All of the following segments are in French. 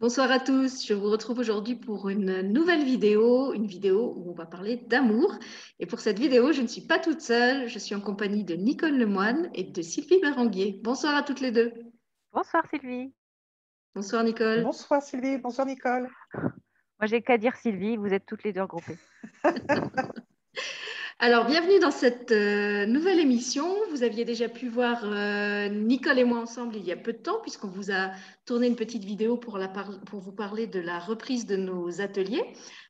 Bonsoir à tous, je vous retrouve aujourd'hui pour une nouvelle vidéo, une vidéo où on va parler d'amour. Et pour cette vidéo, je ne suis pas toute seule, je suis en compagnie de Nicole Lemoine et de Sylvie Berenguier. Bonsoir à toutes les deux. Bonsoir Sylvie. Bonsoir Nicole. Bonsoir Sylvie, bonsoir Nicole. Moi j'ai qu'à dire Sylvie, vous êtes toutes les deux regroupées. Alors, bienvenue dans cette euh, nouvelle émission. Vous aviez déjà pu voir euh, Nicole et moi ensemble il y a peu de temps, puisqu'on vous a tourné une petite vidéo pour, vous parler de la reprise de nos ateliers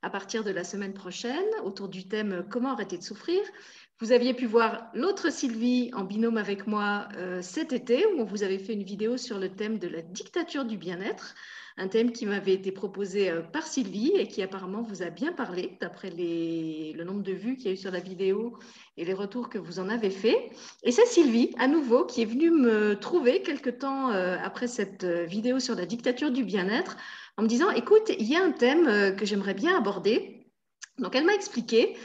à partir de la semaine prochaine, autour du thème Comment arrêter de souffrir. Vous aviez pu voir l'autre Sylvie en binôme avec moi euh, cet été, où on vous avait fait une vidéo sur le thème de la dictature du bien-être un thème qui m'avait été proposé euh, par Sylvie et qui apparemment vous a bien parlé, d'après le nombre de vues qu'il y a eu sur la vidéo et les retours que vous en avez fait. Et c'est Sylvie, à nouveau, qui est venue me trouver quelque temps euh, après cette euh, vidéo sur la dictature du bien-être, en me disant, écoute, il y a un thème que j'aimerais bien aborder. Donc elle m'a expliqué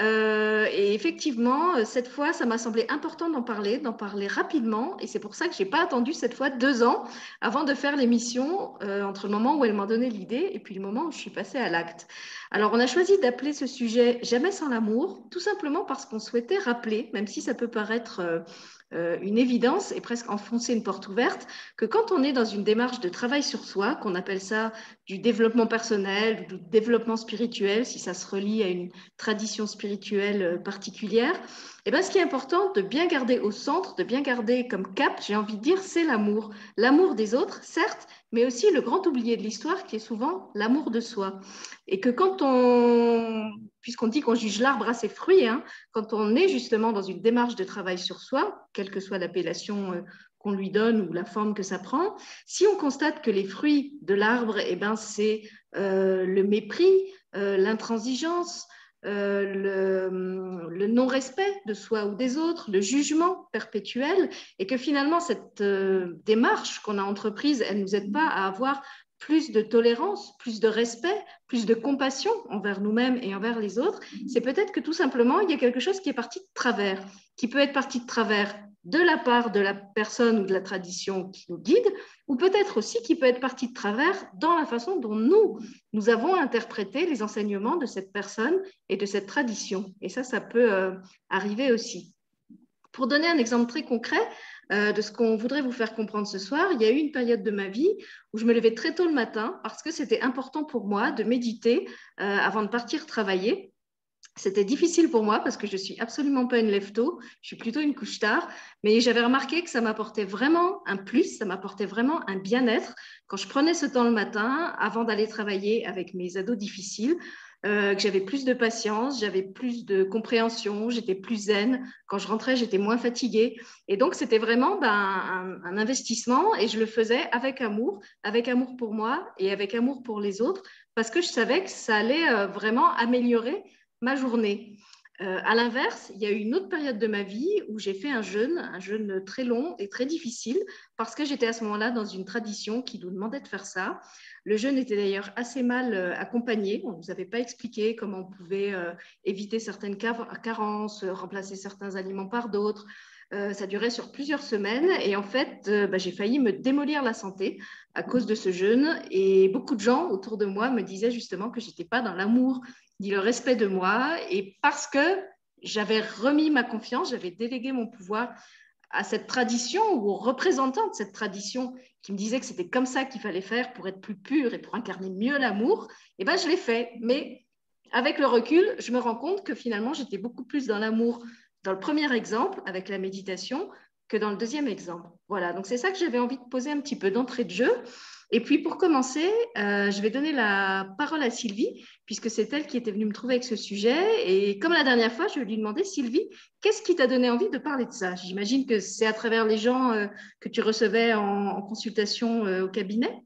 euh, et effectivement, euh, cette fois, ça m'a semblé important d'en parler, d'en parler rapidement. Et c'est pour ça que je n'ai pas attendu cette fois deux ans avant de faire l'émission, euh, entre le moment où elle m'a donné l'idée et puis le moment où je suis passée à l'acte. Alors, on a choisi d'appeler ce sujet Jamais sans l'amour, tout simplement parce qu'on souhaitait rappeler, même si ça peut paraître euh, une évidence et presque enfoncer une porte ouverte que quand on est dans une démarche de travail sur soi, qu'on appelle ça du développement personnel du développement spirituel, si ça se relie à une tradition spirituelle euh, particulière, eh bien, ce qui est important de bien garder au centre, de bien garder comme cap, j'ai envie de dire, c'est l'amour. L'amour des autres, certes, mais aussi le grand oublié de l'histoire qui est souvent l'amour de soi. Et que quand on, puisqu'on dit qu'on juge l'arbre à ses fruits, hein, quand on est justement dans une démarche de travail sur soi, quelle que soit l'appellation euh, qu'on lui donne ou la forme que ça prend, si on constate que les fruits de l'arbre, eh ben, c'est euh, le mépris, euh, l'intransigeance, euh, le, non-respect de soi ou des autres, le jugement perpétuel, et que finalement cette euh, démarche qu'on a entreprise, elle ne nous aide pas à avoir plus de tolérance, plus de respect, plus de compassion envers nous-mêmes et envers les autres, c'est peut-être que tout simplement, il y a quelque chose qui est parti de travers, qui peut être parti de travers de la part de la personne ou de la tradition qui nous guide, ou peut-être aussi qui peut être partie de travers dans la façon dont nous, nous avons interprété les enseignements de cette personne et de cette tradition. Et ça, ça peut euh, arriver aussi. Pour donner un exemple très concret euh, de ce qu'on voudrait vous faire comprendre ce soir, il y a eu une période de ma vie où je me levais très tôt le matin parce que c'était important pour moi de méditer euh, avant de partir travailler. C'était difficile pour moi parce que je suis absolument pas une lève-tôt, je suis plutôt une couche tard, mais j'avais remarqué que ça m'apportait vraiment un plus, ça m'apportait vraiment un bien-être quand je prenais ce temps le matin avant d'aller travailler avec mes ados difficiles. Euh, que j'avais plus de patience, j'avais plus de compréhension, j'étais plus zen. Quand je rentrais, j'étais moins fatiguée. Et donc, c'était vraiment ben, un, un, investissement et je le faisais avec amour, avec amour pour moi et avec amour pour les autres, parce que je savais que ça allait euh, vraiment améliorer ma journée. Euh, à l'inverse, il y a eu une autre période de ma vie où j'ai fait un jeûne, un jeûne très long et très difficile, parce que j'étais à ce moment-là dans une tradition qui nous demandait de faire ça. Le jeûne était d'ailleurs assez mal euh, accompagné. On ne nous avait pas expliqué comment on pouvait euh, éviter certaines carences, remplacer certains aliments par d'autres. Ça durait sur plusieurs semaines et en fait, bah, j'ai failli me démolir la santé à cause de ce jeûne. Et beaucoup de gens autour de moi me disaient justement que j'étais pas dans l'amour ni le respect de moi. Et parce que j'avais remis ma confiance, j'avais délégué mon pouvoir à cette tradition ou aux représentants de cette tradition qui me disaient que c'était comme ça qu'il fallait faire pour être plus pur et pour incarner mieux l'amour, et eh ben je l'ai fait. Mais avec le recul, je me rends compte que finalement, j'étais beaucoup plus dans l'amour dans le premier exemple, avec la méditation, que dans le deuxième exemple. Voilà, donc c'est ça que j'avais envie de poser un petit peu d'entrée de jeu. Et puis pour commencer, euh, je vais donner la parole à Sylvie, puisque c'est elle qui était venue me trouver avec ce sujet. Et comme la dernière fois, je vais lui demander, Sylvie, qu'est-ce qui t'a donné envie de parler de ça? J'imagine que c'est à travers les gens euh, que tu recevais en, consultation euh, au cabinet?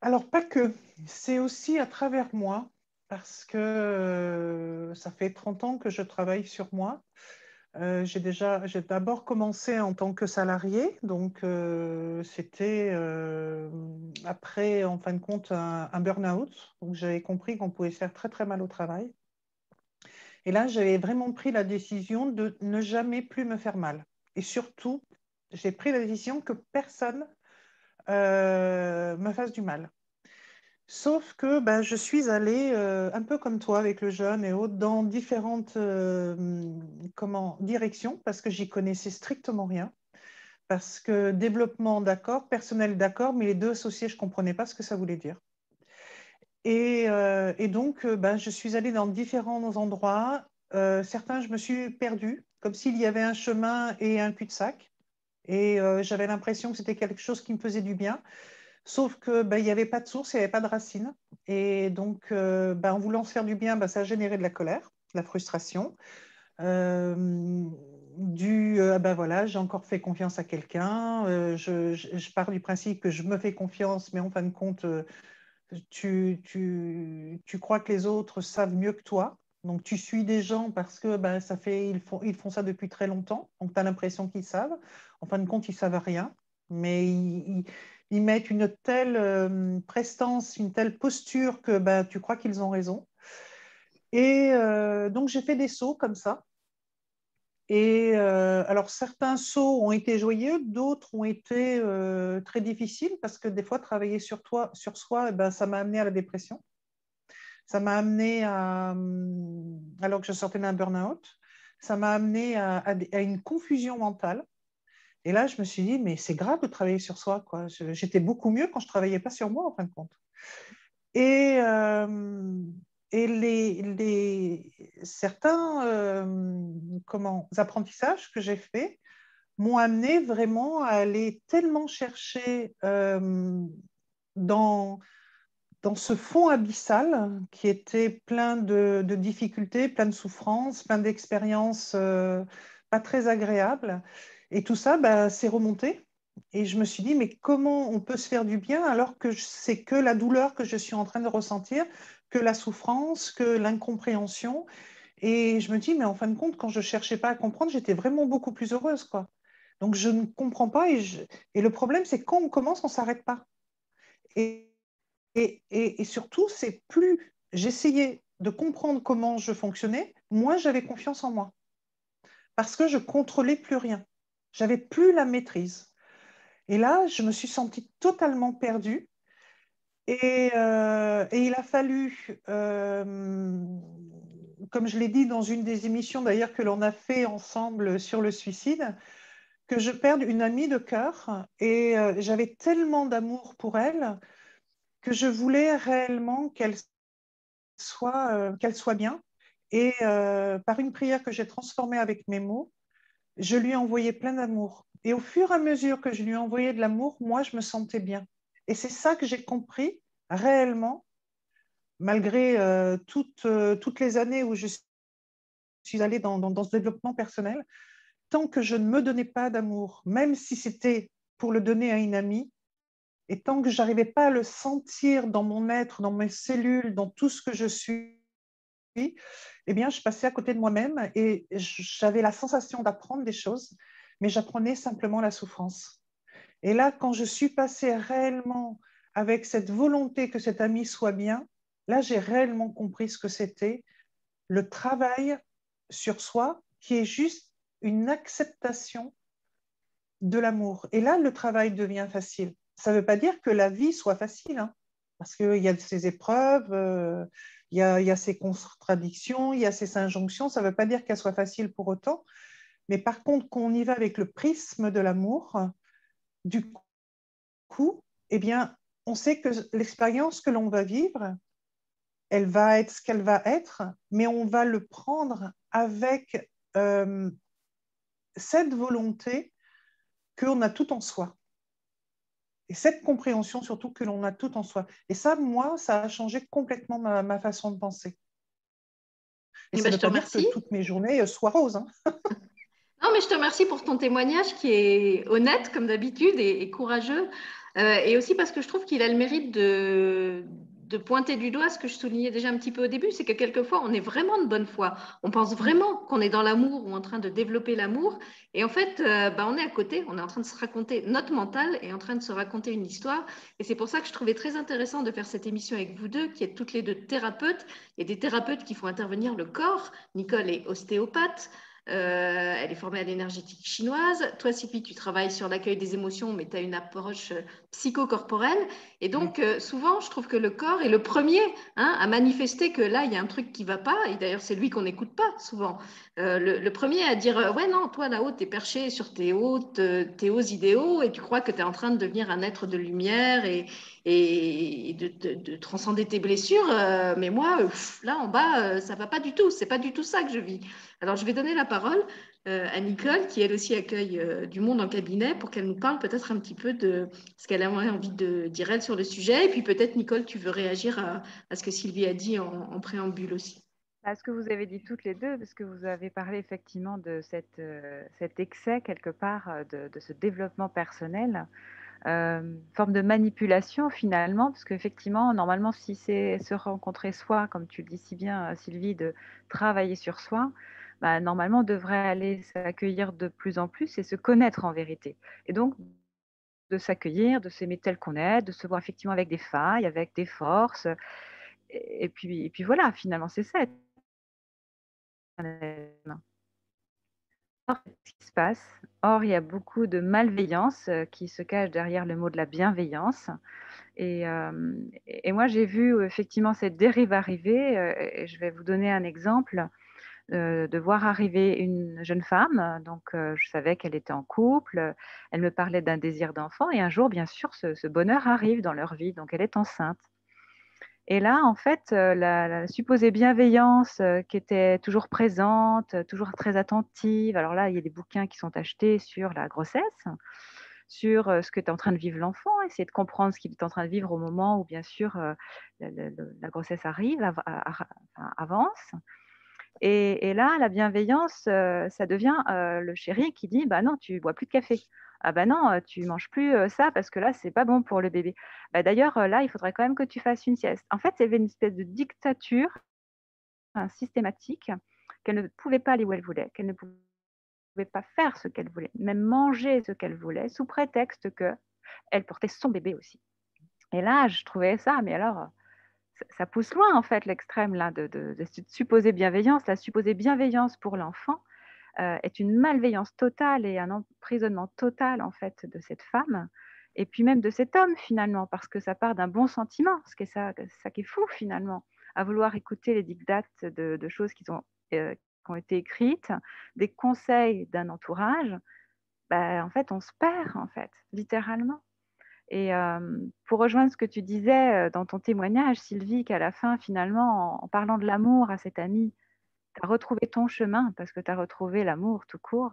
Alors pas que, c'est aussi à travers moi, parce que ça fait 30 ans que je travaille sur moi. Euh, j'ai déjà, j'ai d'abord commencé en tant que salarié, donc euh, c'était euh, après, en fin de compte, un, burn-out. Donc j'avais compris qu'on pouvait faire très très mal au travail. Et là, j'avais vraiment pris la décision de ne jamais plus me faire mal. Et surtout, j'ai pris la décision que personne euh, me fasse du mal. Sauf que ben, je suis allée, euh, un peu comme toi avec le jeune et autres, dans différentes comment, directions parce que j'y connaissais strictement rien. Parce que développement, d'accord, personnel, d'accord, mais les deux associés, je ne comprenais pas ce que ça voulait dire. Et, et donc, ben, je suis allée dans différents endroits. certains, je me suis perdue, comme s'il y avait un chemin et un cul-de-sac. Et euh, j'avais l'impression que c'était quelque chose qui me faisait du bien. Sauf qu'il ben, n'y avait pas de source, il n'y avait pas de racine. Et donc, euh, ben, en voulant se faire du bien, ben, ça a généré de la colère, de la frustration. Euh, du ben voilà, j'ai encore fait confiance à quelqu'un. Je, je, pars du principe que je me fais confiance, mais en fin de compte, tu, tu, tu crois que les autres savent mieux que toi. Donc, tu suis des gens parce que ben, ça fait, ils, font, ils font ça depuis très longtemps. Donc, tu as l'impression qu'ils savent. En fin de compte, ils ne savent rien. Mais ils, mettent une telle euh, prestance, une telle posture que ben, tu crois qu'ils ont raison. Et euh, donc, j'ai fait des sauts comme ça. Et euh, alors, certains sauts ont été joyeux, d'autres ont été très difficiles parce que des fois, travailler sur, toi, sur soi, eh ben, ça m'a amené à la dépression. Ça m'a amené à, hum, alors que je sortais d'un burn-out, ça m'a amené à, une confusion mentale. Et là, je me suis dit, mais c'est grave de travailler sur soi. Quoi. J'étais beaucoup mieux quand je ne travaillais pas sur moi, en fin de compte. Et, euh, et les, les, certains euh, comment, apprentissages que j'ai faits m'ont amené vraiment à aller tellement chercher euh, dans dans ce fond abyssal qui était plein de, difficultés, plein de souffrances, plein d'expériences pas très agréables. Et tout ça, bah, c'est remonté. Et je me suis dit, mais comment on peut se faire du bien alors que c'est que la douleur que je suis en train de ressentir, que la souffrance, que l'incompréhension. Et je me dis, mais en fin de compte, quand je ne cherchais pas à comprendre, j'étais vraiment beaucoup plus heureuse. Quoi. Donc je ne comprends pas. Et, et le problème, c'est quand on commence, on ne s'arrête pas. Et et, surtout, c'est plus j'essayais de comprendre comment je fonctionnais, moins j'avais confiance en moi. Parce que je contrôlais plus rien. J'avais plus la maîtrise. Et là, je me suis sentie totalement perdue. Et, euh, il a fallu, euh, comme je l'ai dit dans une des émissions d'ailleurs que l'on a fait ensemble sur le suicide, que je perde une amie de cœur. Et euh, j'avais tellement d'amour pour elle que je voulais réellement qu'elle soit, qu'elle soit bien. Et par une prière que j'ai transformée avec mes mots, je lui ai envoyé plein d'amour. Et au fur et à mesure que je lui ai envoyé de l'amour, moi, je me sentais bien. Et c'est ça que j'ai compris réellement, malgré euh, toutes, toutes les années où je suis allée dans, dans, dans ce développement personnel, tant que je ne me donnais pas d'amour, même si c'était pour le donner à une amie, et tant que j'arrivais pas à le sentir dans mon être, dans mes cellules, dans tout ce que je suis, eh bien, je passais à côté de moi-même et j'avais la sensation d'apprendre des choses, mais j'apprenais simplement la souffrance. Et là, quand je suis passée réellement avec cette volonté que cet ami soit bien, là, j'ai réellement compris ce que c'était le travail sur soi, qui est juste une acceptation de l'amour. Et là, le travail devient facile ça ne veut pas dire que la vie soit facile, hein, parce qu'il y a ces épreuves, euh, il, y a, ces contradictions, il y a ces injonctions, ça ne veut pas dire qu'elle soit facile pour autant, mais par contre, qu'on y va avec le prisme de l'amour, du coup, eh bien, on sait que l'expérience que l'on va vivre, elle va être ce qu'elle va être, mais on va le prendre avec euh, cette volonté qu'on a tout en soi. Et cette compréhension surtout que l'on a tout en soi. Et ça, moi, ça a changé complètement ma, façon de penser. Et, eh ça ben, veut pas dire que toutes mes journées euh, soient roses. Hein. non, mais je te remercie pour ton témoignage qui est honnête, comme d'habitude, et, courageux. Euh, et aussi parce que je trouve qu'il a le mérite de, de pointer du doigt ce que je soulignais déjà un petit peu au début, c'est que quelquefois, on est vraiment de bonne foi. On pense vraiment qu'on est dans l'amour ou en train de développer l'amour. Et en fait, euh, bah, on est à côté, on est en train de se raconter, notre mental est en train de se raconter une histoire. Et c'est pour ça que je trouvais très intéressant de faire cette émission avec vous deux, qui êtes toutes les deux thérapeutes. A des thérapeutes qui font intervenir le corps. Nicole est ostéopathe. Euh, elle est formée à l'énergétique chinoise. Toi, Sylvie, tu travailles sur l'accueil des émotions, mais tu as une approche euh, psychocorporelle. Et donc, euh, souvent, je trouve que le corps est le premier hein, à manifester que là, il y a un truc qui ne va pas. Et d'ailleurs, c'est lui qu'on n'écoute pas souvent. le, premier à dire Ouais, non, toi, là-haut, tu es perché sur tes hautes, tes hauts idéaux et tu crois que tu es en train de devenir un être de lumière et, et de, transcender tes blessures. mais moi, là, en bas, ça ne va pas du tout. C'est pas du tout ça que je vis. Alors, je vais donner la parole euh, à Nicole, qui elle aussi accueille euh, du monde en cabinet, pour qu'elle nous parle peut-être un petit peu de ce qu'elle a envie de dire elle sur le sujet. Et puis peut-être, Nicole, tu veux réagir à, ce que Sylvie a dit en, préambule aussi. À ce que vous avez dit toutes les deux, parce que vous avez parlé effectivement de euh, cet excès quelque part de, ce développement personnel. forme de manipulation finalement, parce qu'effectivement, normalement, si c'est se rencontrer soi, comme tu le dis si bien, Sylvie, de travailler sur soi, bah, normalement, devrait aller s'accueillir de plus en plus et se connaître en vérité. Et donc, de s'accueillir, de s'aimer tel qu'on est, de se voir effectivement avec des failles, avec des forces. Et, puis, voilà, finalement, c'est ça. Or, ce qui se passe, or, il y a beaucoup de malveillance euh, qui se cache derrière le mot de la bienveillance. Et, euh, moi, j'ai vu effectivement cette dérive arriver. Euh, je vais vous donner un exemple. Euh, de voir arriver une jeune femme. Donc, euh, je savais qu'elle était en couple. Elle me parlait d'un désir d'enfant. Et un jour, bien sûr, ce, bonheur arrive dans leur vie. Donc, elle est enceinte. Et là, en fait, euh, la, supposée bienveillance qui était toujours présente, toujours très attentive. Alors là, il y a des bouquins qui sont achetés sur la grossesse, sur ce que est en train de vivre l'enfant, essayer de comprendre ce qu'il est en train de vivre au moment où, bien sûr, la, grossesse arrive, avance. Et, là, la bienveillance, euh, ça devient euh, le chéri qui dit Bah non, tu bois plus de café. Ah bah non, euh, tu manges plus ça parce que là, c'est pas bon pour le bébé. Bah, D'ailleurs, là, il faudrait quand même que tu fasses une sieste. En fait, il y avait une espèce de dictature systématique qu'elle ne pouvait pas aller où elle voulait, qu'elle ne pouvait pas faire ce qu'elle voulait, même manger ce qu'elle voulait, sous prétexte qu'elle portait son bébé aussi. Et là, je trouvais ça, mais alors, ça pousse loin en fait l'extrême là de, de, supposée bienveillance. La supposée bienveillance pour l'enfant euh, est une malveillance totale et un emprisonnement total en fait de cette femme et puis même de cet homme finalement parce que ça part d'un bon sentiment, ce qui est ça, ça qui est fou finalement, à vouloir écouter les dictates de, choses qui, ont, euh, qui ont été écrites, des conseils d'un entourage. Ben, en fait, on se perd en fait, littéralement. Et pour rejoindre ce que tu disais dans ton témoignage, Sylvie, qu'à la fin, finalement, en, parlant de l'amour à cet ami, tu as retrouvé ton chemin parce que tu as retrouvé l'amour tout court.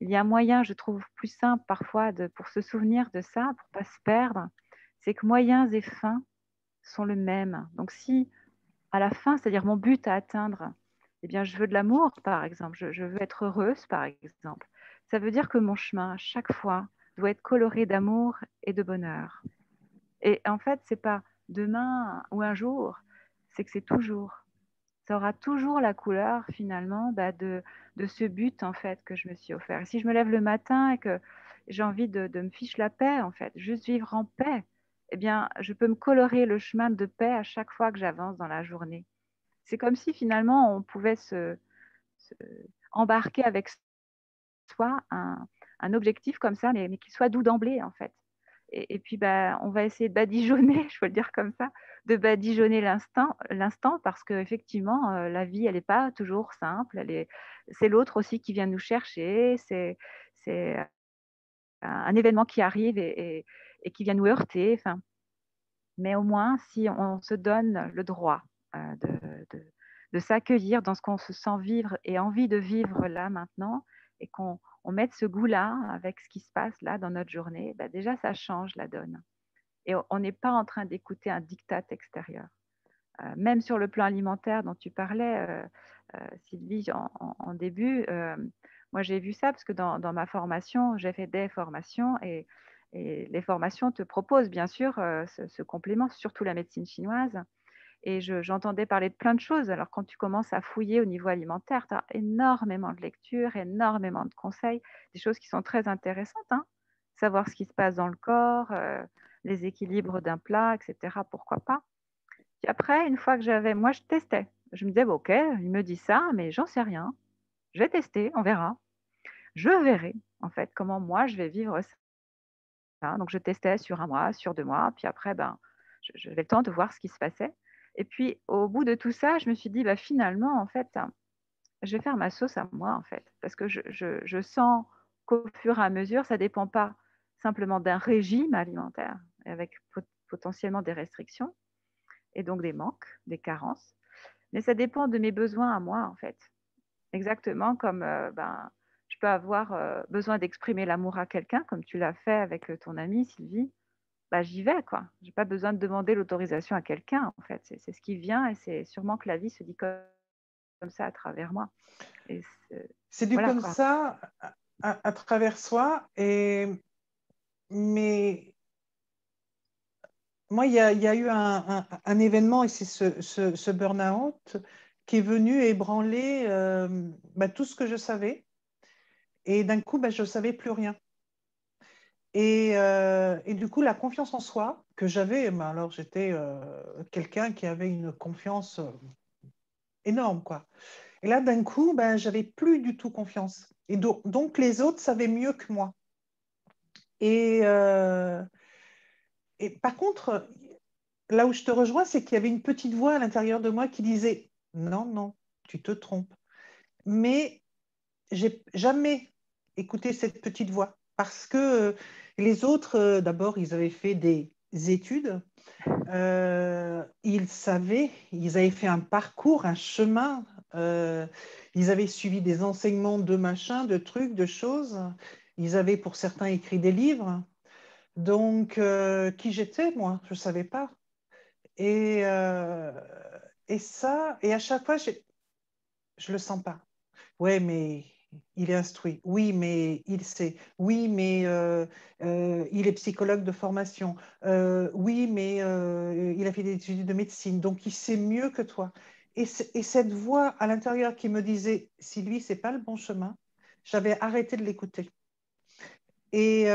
Il y a un moyen, je trouve, plus simple parfois de, pour se souvenir de ça, pour pas se perdre, c'est que moyens et fins sont le même. Donc si à la fin, c'est-à-dire mon but à atteindre, eh bien, je veux de l'amour, par exemple, je, je veux être heureuse, par exemple, ça veut dire que mon chemin, à chaque fois, doit être coloré d'amour et de bonheur. Et en fait, c'est pas demain ou un jour, c'est que c'est toujours. Ça aura toujours la couleur finalement bah, de, ce but en fait que je me suis offert. Et si je me lève le matin et que j'ai envie de, de, me fiche la paix en fait, juste vivre en paix, eh bien, je peux me colorer le chemin de paix à chaque fois que j'avance dans la journée. C'est comme si finalement on pouvait se, se embarquer avec soi un, un objectif comme ça, mais, mais qui soit doux d'emblée, en fait. Et, puis, bah, on va essayer de badigeonner, je peux le dire comme ça, de badigeonner l'instant, l'instant parce qu'effectivement, euh, la vie, elle n'est pas toujours simple. C'est l'autre aussi qui vient nous chercher. C'est, c'est un événement qui arrive et, qui vient nous heurter. Mais au moins, si on se donne le droit euh, de s'accueillir dans ce qu'on se sent vivre et envie de vivre là maintenant, et qu'on on met ce goût-là avec ce qui se passe là dans notre journée, bah, déjà ça change la donne. Et on n'est pas en train d'écouter un diktat extérieur. Euh, même sur le plan alimentaire dont tu parlais, euh, euh, Sylvie, en, début, moi j'ai vu ça parce que dans, ma formation, j'ai fait des formations et, les formations te proposent bien sûr ce, complément, surtout la médecine chinoise. Et j'entendais parler de plein de choses. Alors, quand tu commences à fouiller au niveau alimentaire, tu as énormément de lectures, énormément de conseils, des choses qui sont très intéressantes. Hein. Savoir ce qui se passe dans le corps, euh, les équilibres d'un plat, etc. Pourquoi pas Puis après, une fois que j'avais, moi, je testais. Je me disais, OK, il me dit ça, mais j'en sais rien. je vais tester, on verra. Je verrai en fait comment moi je vais vivre ça. Donc je testais sur un mois, sur deux mois, puis après, ben, j'avais le temps de voir ce qui se passait. Et puis au bout de tout ça, je me suis dit, bah, finalement, en fait, je vais faire ma sauce à moi, en fait, parce que je, sens qu'au fur et à mesure, ça ne dépend pas simplement d'un régime alimentaire avec potentiellement des restrictions et donc des manques, des carences, mais ça dépend de mes besoins à moi, en fait. Exactement comme euh, ben, je peux avoir euh, besoin d'exprimer l'amour à quelqu'un, comme tu l'as fait avec euh, ton amie Sylvie. Bah, j'y vais, quoi. Je n'ai pas besoin de demander l'autorisation à quelqu'un, en fait. C'est ce qui vient et c'est sûrement que la vie se dit comme, ça à travers moi. C'est dit comme ça à, travers soi. Et... Mais moi, il y, a, eu un, événement, et c'est ce, burn-out, qui est venu ébranler euh, bah, tout ce que je savais. Et d'un coup, bah, je ne savais plus rien. Euh, et, du coup, la confiance en soi que j'avais, bah, alors j'étais euh, quelqu'un qui avait une confiance énorme, quoi. Et là, d'un coup, ben, j'avais plus du tout confiance. Et donc, les autres savaient mieux que moi. Et par contre, là où je te rejoins, c'est qu'il y avait une petite voix à l'intérieur de moi qui disait non, non, tu te trompes. Mais j'ai jamais écouté cette petite voix parce que euh, les autres, euh, d'abord, ils avaient fait des études, euh, ils savaient, ils avaient fait un parcours, un chemin, ils avaient suivi des enseignements de machin, de trucs, de choses. Ils avaient pour certains écrit des livres. Donc, qui j'étais, moi? Je ne savais pas. Et, et ça, et à chaque fois, je ne le sens pas. Ouais, mais il est instruit. Oui, mais il sait. Oui, mais euh, euh, il est psychologue de formation. Euh, oui, mais il a fait des études de médecine, donc il sait mieux que toi. Et, et cette voix à l'intérieur qui me disait, Sylvie, c'est pas le bon chemin, j'avais arrêté de l'écouter. Et,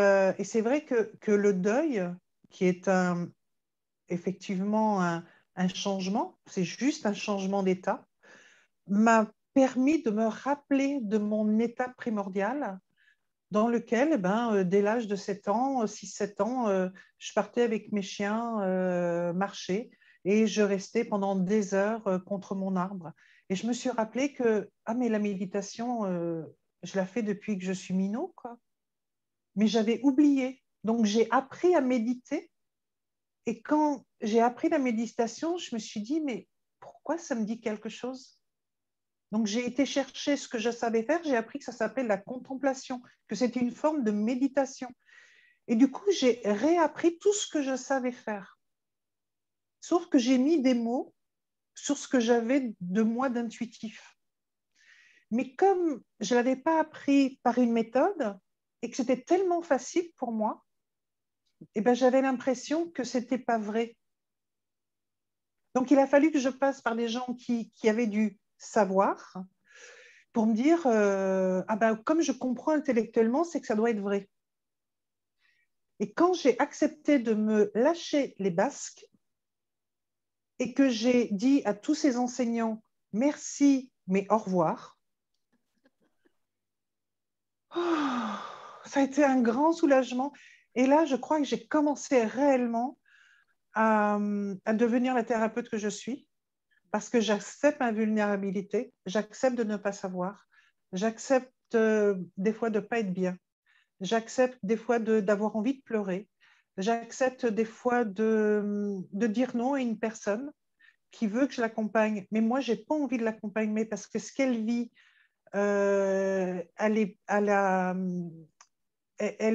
c'est vrai que, que, le deuil, qui est un, effectivement un, un changement, c'est juste un changement d'état, m'a permis de me rappeler de mon état primordial dans lequel, eh ben, euh, dès l'âge de 7 ans, 6-7 euh, ans, euh, je partais avec mes chiens marcher et je restais pendant des heures contre mon arbre. Et je me suis rappelé que, ah mais la méditation, je la fais depuis que je suis minot, quoi. Mais j'avais oublié. Donc j'ai appris à méditer. Et quand j'ai appris la méditation, je me suis dit, mais pourquoi ça me dit quelque chose? Donc j'ai été chercher ce que je savais faire, j'ai appris que ça s'appelle la contemplation, que c'était une forme de méditation. Et du coup, j'ai réappris tout ce que je savais faire. Sauf que j'ai mis des mots sur ce que j'avais de moi d'intuitif. Mais comme je ne l'avais pas appris par une méthode et que c'était tellement facile pour moi, eh ben, j'avais l'impression que ce n'était pas vrai. Donc il a fallu que je passe par des gens qui, qui avaient du savoir pour me dire euh, ah ben, comme je comprends intellectuellement, c'est que ça doit être vrai. Et quand j'ai accepté de me lâcher les basques et que j'ai dit à tous ces enseignants merci, mais au revoir, oh, ça a été un grand soulagement. Et là, je crois que j'ai commencé réellement à devenir la thérapeute que je suis parce que j'accepte ma vulnérabilité, j'accepte de ne pas savoir, j'accepte euh, des fois de ne pas être bien, j'accepte des fois d'avoir envie de pleurer, j'accepte des fois de, dire non à une personne qui veut que je l'accompagne, mais moi, je n'ai pas envie de l'accompagner parce que ce qu'elle vit, euh, elle,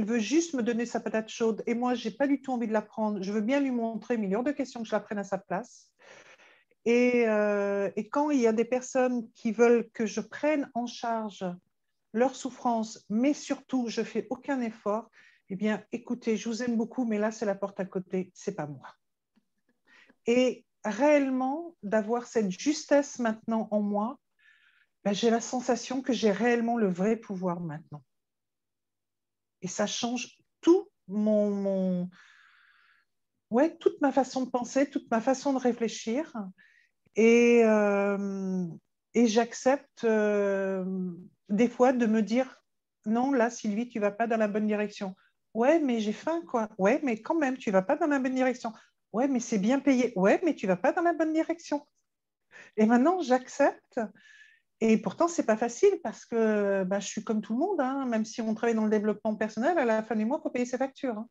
veut juste me donner sa patate chaude et moi, je n'ai pas du tout envie de la prendre. Je veux bien lui montrer, mais il de questions que je la prenne à sa place. Euh, et, quand il y a des personnes qui veulent que je prenne en charge leur souffrance, mais surtout je fais aucun effort, eh bien, écoutez, je vous aime beaucoup, mais là, c'est la porte à côté, c'est pas moi. Et réellement, d'avoir cette justesse maintenant en moi, ben, j'ai la sensation que j'ai réellement le vrai pouvoir maintenant. Et ça change tout mon, ouais, toute ma façon de penser, toute ma façon de réfléchir. Et, euh, et j'accepte, euh, des fois de me dire non, là, Sylvie, tu vas pas dans la bonne direction. Ouais, mais j'ai faim, quoi. Ouais, mais quand même, tu vas pas dans la bonne direction. Ouais, mais c'est bien payé. Ouais, mais tu vas pas dans la bonne direction. Et maintenant, j'accepte. Et pourtant, c'est pas facile parce que bah, je suis comme tout le monde. Hein. Même si on travaille dans le développement personnel, à la fin du mois, il faut payer ses factures. Hein.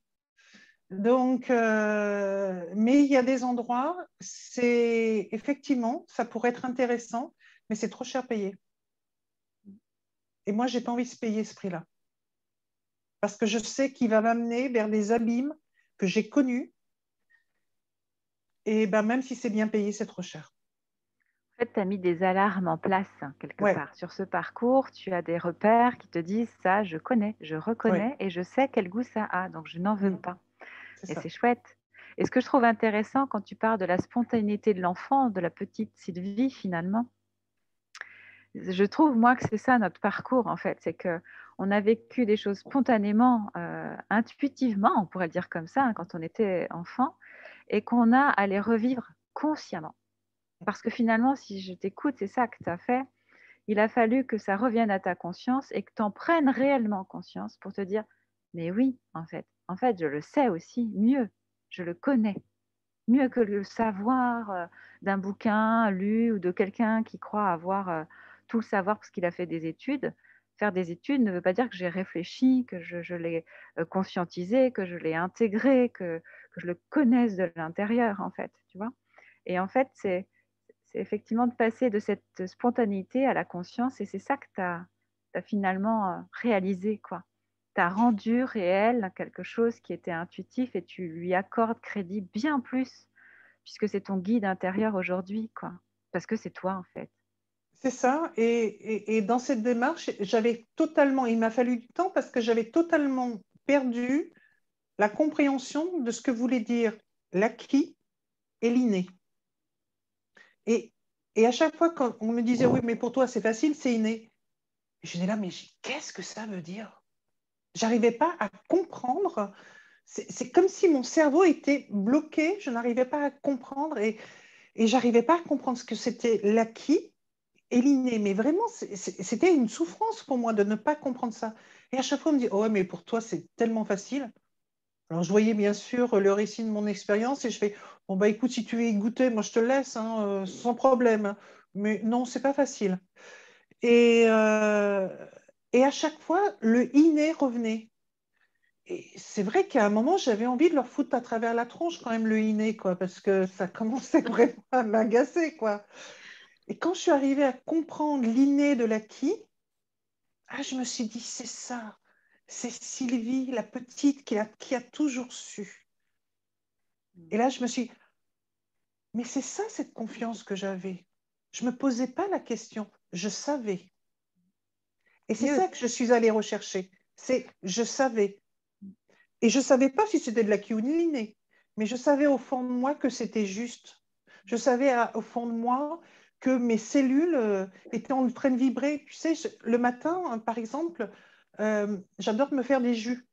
Donc, euh, mais il y a des endroits, c'est effectivement, ça pourrait être intéressant, mais c'est trop cher payé. Et moi, j'ai pas envie de payer ce prix-là. Parce que je sais qu'il va m'amener vers des abîmes que j'ai connus. Et ben, même si c'est bien payé, c'est trop cher. En fait, tu as mis des alarmes en place hein, quelque part. Sur ce parcours, tu as des repères qui te disent ça, je connais, je reconnais et je sais quel goût ça a, donc je n'en veux pas. Et c'est chouette. Et ce que je trouve intéressant quand tu parles de la spontanéité de l'enfant, de la petite Sylvie finalement, je trouve moi que c'est ça notre parcours en fait, c'est que on a vécu des choses spontanément, euh, intuitivement, on pourrait le dire comme ça, hein, quand on était enfant, et qu'on a à les revivre consciemment. Parce que finalement, si je t'écoute, c'est ça que tu as fait. Il a fallu que ça revienne à ta conscience et que tu en prennes réellement conscience pour te dire, mais oui, en fait, en fait, je le sais aussi mieux, je le connais mieux que le savoir euh, d'un bouquin lu ou de quelqu'un qui croit avoir euh, tout le savoir parce qu'il a fait des études. Faire des études ne veut pas dire que j'ai réfléchi, que je, l'ai euh, conscientisé, que je l'ai intégré, que, je le connaisse de l'intérieur, en fait, tu vois. Et en fait, c'est effectivement de passer de cette spontanéité à la conscience, et c'est ça que tu as, as, finalement réalisé, quoi tu as rendu réel quelque chose qui était intuitif et tu lui accordes crédit bien plus puisque c'est ton guide intérieur aujourd'hui, quoi. Parce que c'est toi, en fait. C'est ça. Et, dans cette démarche, j'avais totalement, il m'a fallu du temps parce que j'avais totalement perdu la compréhension de ce que voulait dire l'acquis et l'inné. Et, et à chaque fois, quand on me disait, oui, mais pour toi, c'est facile, c'est inné. Je disais là, mais qu'est-ce que ça veut dire? J'arrivais pas à comprendre. C'est comme si mon cerveau était bloqué. Je n'arrivais pas à comprendre et, et j'arrivais pas à comprendre ce que c'était l'acquis et l'inné. Mais vraiment, c'était une souffrance pour moi de ne pas comprendre ça. Et à chaque fois, on me dit, oh ouais, mais pour toi, c'est tellement facile. Alors, je voyais bien sûr le récit de mon expérience et je fais, bon, bah écoute, si tu veux y goûter, moi, je te laisse, hein, euh, sans problème. Mais non, c'est pas facile. Et, euh, et à chaque fois, le inné revenait. Et c'est vrai qu'à un moment, j'avais envie de leur foutre à travers la tronche quand même le inné, quoi, parce que ça commençait vraiment à m'agacer. Et quand je suis arrivée à comprendre l'inné de l'acquis, ah, je me suis dit, c'est ça, c'est Sylvie, la petite, qui a, qui a toujours su. Et là, je me suis mais c'est ça cette confiance que j'avais. Je ne me posais pas la question, je savais. Et c'est ça que je suis allée rechercher. C'est je savais. Et je ne savais pas si c'était de la ou mais je savais au fond de moi que c'était juste. Je savais au fond de moi que mes cellules euh, étaient en train de vibrer. Tu sais, le matin, hein, par exemple, euh, j'adore me faire des jus.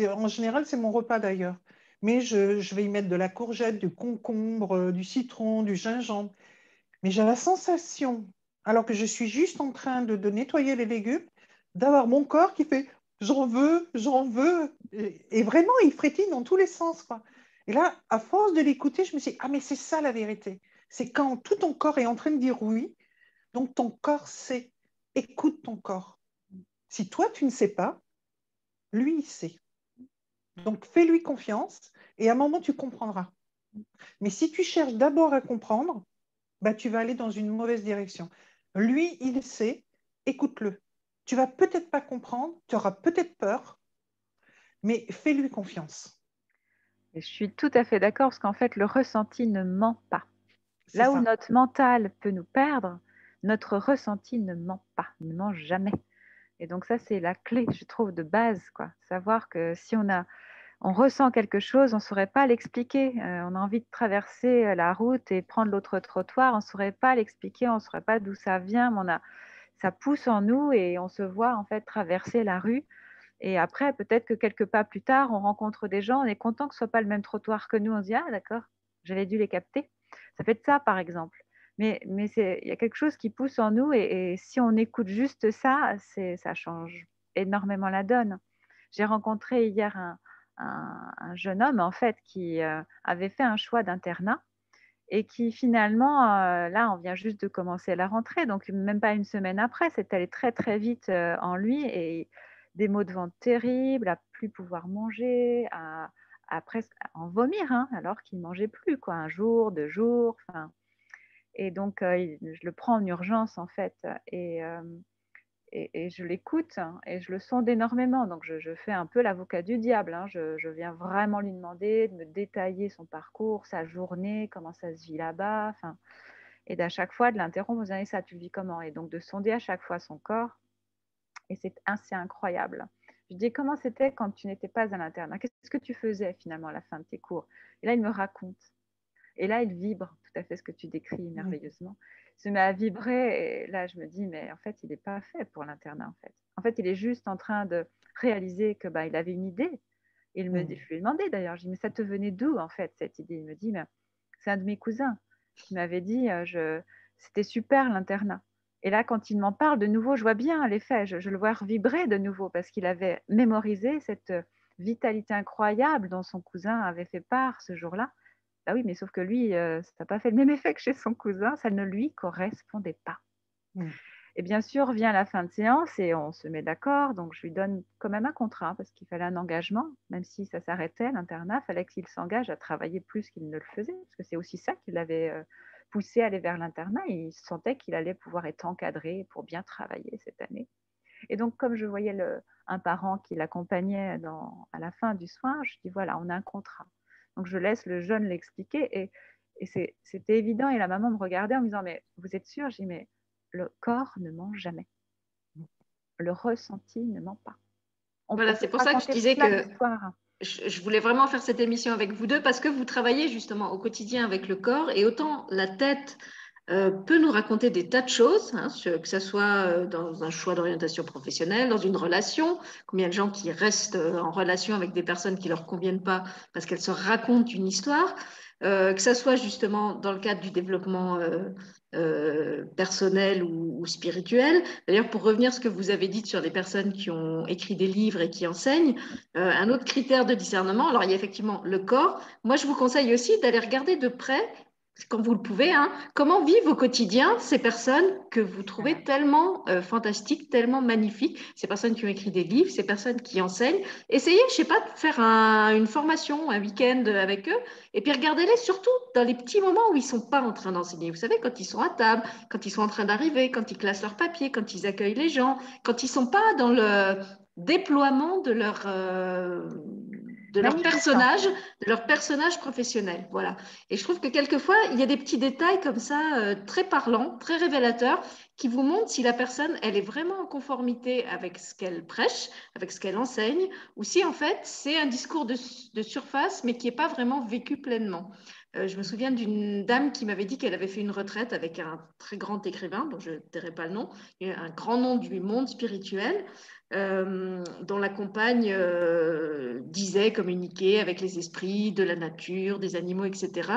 En général, c'est mon repas d'ailleurs. Mais je, je, vais y mettre de la courgette, du concombre, euh, du citron, du gingembre. Mais j'ai la sensation alors que je suis juste en train de, nettoyer les légumes, d'avoir mon corps qui fait j'en veux, j'en veux. Et, vraiment, il frétille dans tous les sens. Quoi. Et là, à force de l'écouter, je me suis dit, ah mais c'est ça la vérité. C'est quand tout ton corps est en train de dire oui, donc ton corps sait. Écoute ton corps. Si toi, tu ne sais pas, lui, il sait. Donc fais-lui confiance et à un moment, tu comprendras. Mais si tu cherches d'abord à comprendre, bah, tu vas aller dans une mauvaise direction. Lui, il sait, écoute-le. Tu vas peut-être pas comprendre, tu auras peut-être peur, mais fais-lui confiance. je suis tout à fait d'accord parce qu'en fait, le ressenti ne ment pas. Là où notre mental peut nous perdre, notre ressenti ne ment pas, ne ment jamais. Et donc ça, c'est la clé, je trouve, de base, quoi. Savoir que si on a on ressent quelque chose, on ne saurait pas l'expliquer. Euh, on a envie de traverser euh, la route et prendre l'autre trottoir, on ne saurait pas l'expliquer, on ne saurait pas d'où ça vient, mais on a, ça pousse en nous et on se voit en fait traverser la rue. Et après, peut-être que quelques pas plus tard, on rencontre des gens, on est content que ce soit pas le même trottoir que nous, on se dit ah d'accord, j'avais dû les capter. Ça fait de ça par exemple. Mais, mais il y a quelque chose qui pousse en nous et, si on écoute juste ça, ça change énormément la donne. J'ai rencontré hier un, un, jeune homme en fait qui euh, avait fait un choix d'internat et qui finalement, euh, là, on vient juste de commencer la rentrée, donc même pas une semaine après, c'est allé très très vite euh, en lui et des maux de ventre terribles, à plus pouvoir manger, à, presque en vomir, hein, alors qu'il mangeait plus, quoi, un jour, deux jours, Et donc, je le prends en urgence en fait, et et, je l'écoute hein, et je le sonde énormément. Donc, je, fais un peu l'avocat du diable. Hein. Je, viens vraiment lui demander de me détailler son parcours, sa journée, comment ça se vit là-bas. et d'à chaque fois de l'interrompre, vous avez ça, tu le vis comment? Et donc, de sonder à chaque fois son corps. Et c'est assez incroyable. Je dis comment c'était quand tu n'étais pas à l'internat Qu'est-ce que tu faisais finalement à la fin de tes cours? Et là, il me raconte. Et là, il vibre tout à fait ce que tu décris merveilleusement se met à vibrer. Et là, je me dis, mais en fait, il n'est pas fait pour l'internat. En fait. en fait, il est juste en train de réaliser que bah, il avait une idée. Il me, dit, Je lui ai demandé d'ailleurs, je dis, mais ça te venait d'où en fait cette idée? Il me dit, mais c'est un de mes cousins qui m'avait dit, euh, je... c'était super l'internat. Et là, quand il m'en parle de nouveau, je vois bien l'effet, je, je le vois vibrer de nouveau parce qu'il avait mémorisé cette vitalité incroyable dont son cousin avait fait part ce jour-là. Bah oui, mais sauf que lui, euh, ça n'a pas fait le même effet que chez son cousin, ça ne lui correspondait pas. Mmh. Et bien sûr, vient la fin de séance et on se met d'accord. Donc, je lui donne quand même un contrat parce qu'il fallait un engagement, même si ça s'arrêtait, l'internat, il fallait qu'il s'engage à travailler plus qu'il ne le faisait, parce que c'est aussi ça qui l'avait euh, poussé à aller vers l'internat. Il sentait qu'il allait pouvoir être encadré pour bien travailler cette année. Et donc, comme je voyais le, un parent qui l'accompagnait à la fin du soin, je dis voilà, on a un contrat. Donc je laisse le jeune l'expliquer et, c'était évident. Et la maman me regardait en me disant Mais vous êtes sûr J'ai dit Mais le corps ne ment jamais. Le ressenti ne ment pas. voilà, c'est pour ça que je disais que je, voulais vraiment faire cette émission avec vous deux parce que vous travaillez justement au quotidien avec le corps et autant la tête peut nous raconter des tas de choses, hein, que ce soit euh, dans un choix d'orientation professionnelle, dans une relation, combien de gens qui restent euh, en relation avec des personnes qui ne leur conviennent pas parce qu'elles se racontent une histoire, que ce soit justement dans le cadre du développement personnel ou spirituel. D'ailleurs, pour revenir à ce que vous avez dit sur les personnes qui ont écrit des livres et qui enseignent, un autre critère de discernement, alors il y a effectivement le corps. Moi, je vous conseille aussi d'aller regarder de près quand vous le pouvez, hein, comment vivent au quotidien ces personnes que vous trouvez tellement euh, fantastiques, tellement magnifiques, ces personnes qui ont écrit des livres, ces personnes qui enseignent. Essayez, je ne sais pas, de faire une formation, un week-end avec eux, et puis regardez-les surtout dans les petits moments où ils ne sont pas en train d'enseigner. Vous savez, quand ils sont à table, quand ils sont en train d'arriver, quand ils classent leurs papiers, quand ils accueillent les gens, quand ils ne sont pas dans le déploiement de leur... Euh, de leur personnage, de leur personnage professionnel. Voilà. Et je trouve que quelquefois, il y a des petits détails comme ça, euh, très parlants, très révélateurs, qui vous montrent si la personne, elle est vraiment en conformité avec ce qu'elle prêche, avec ce qu'elle enseigne, ou si en fait, c'est un discours de, surface, mais qui n'est pas vraiment vécu pleinement. Euh, je me souviens d'une dame qui m'avait dit qu'elle avait fait une retraite avec un très grand écrivain, dont je ne dirai pas le nom, un grand nom du monde spirituel. Euh, dont la compagne euh, disait communiquer avec les esprits de la nature, des animaux, etc.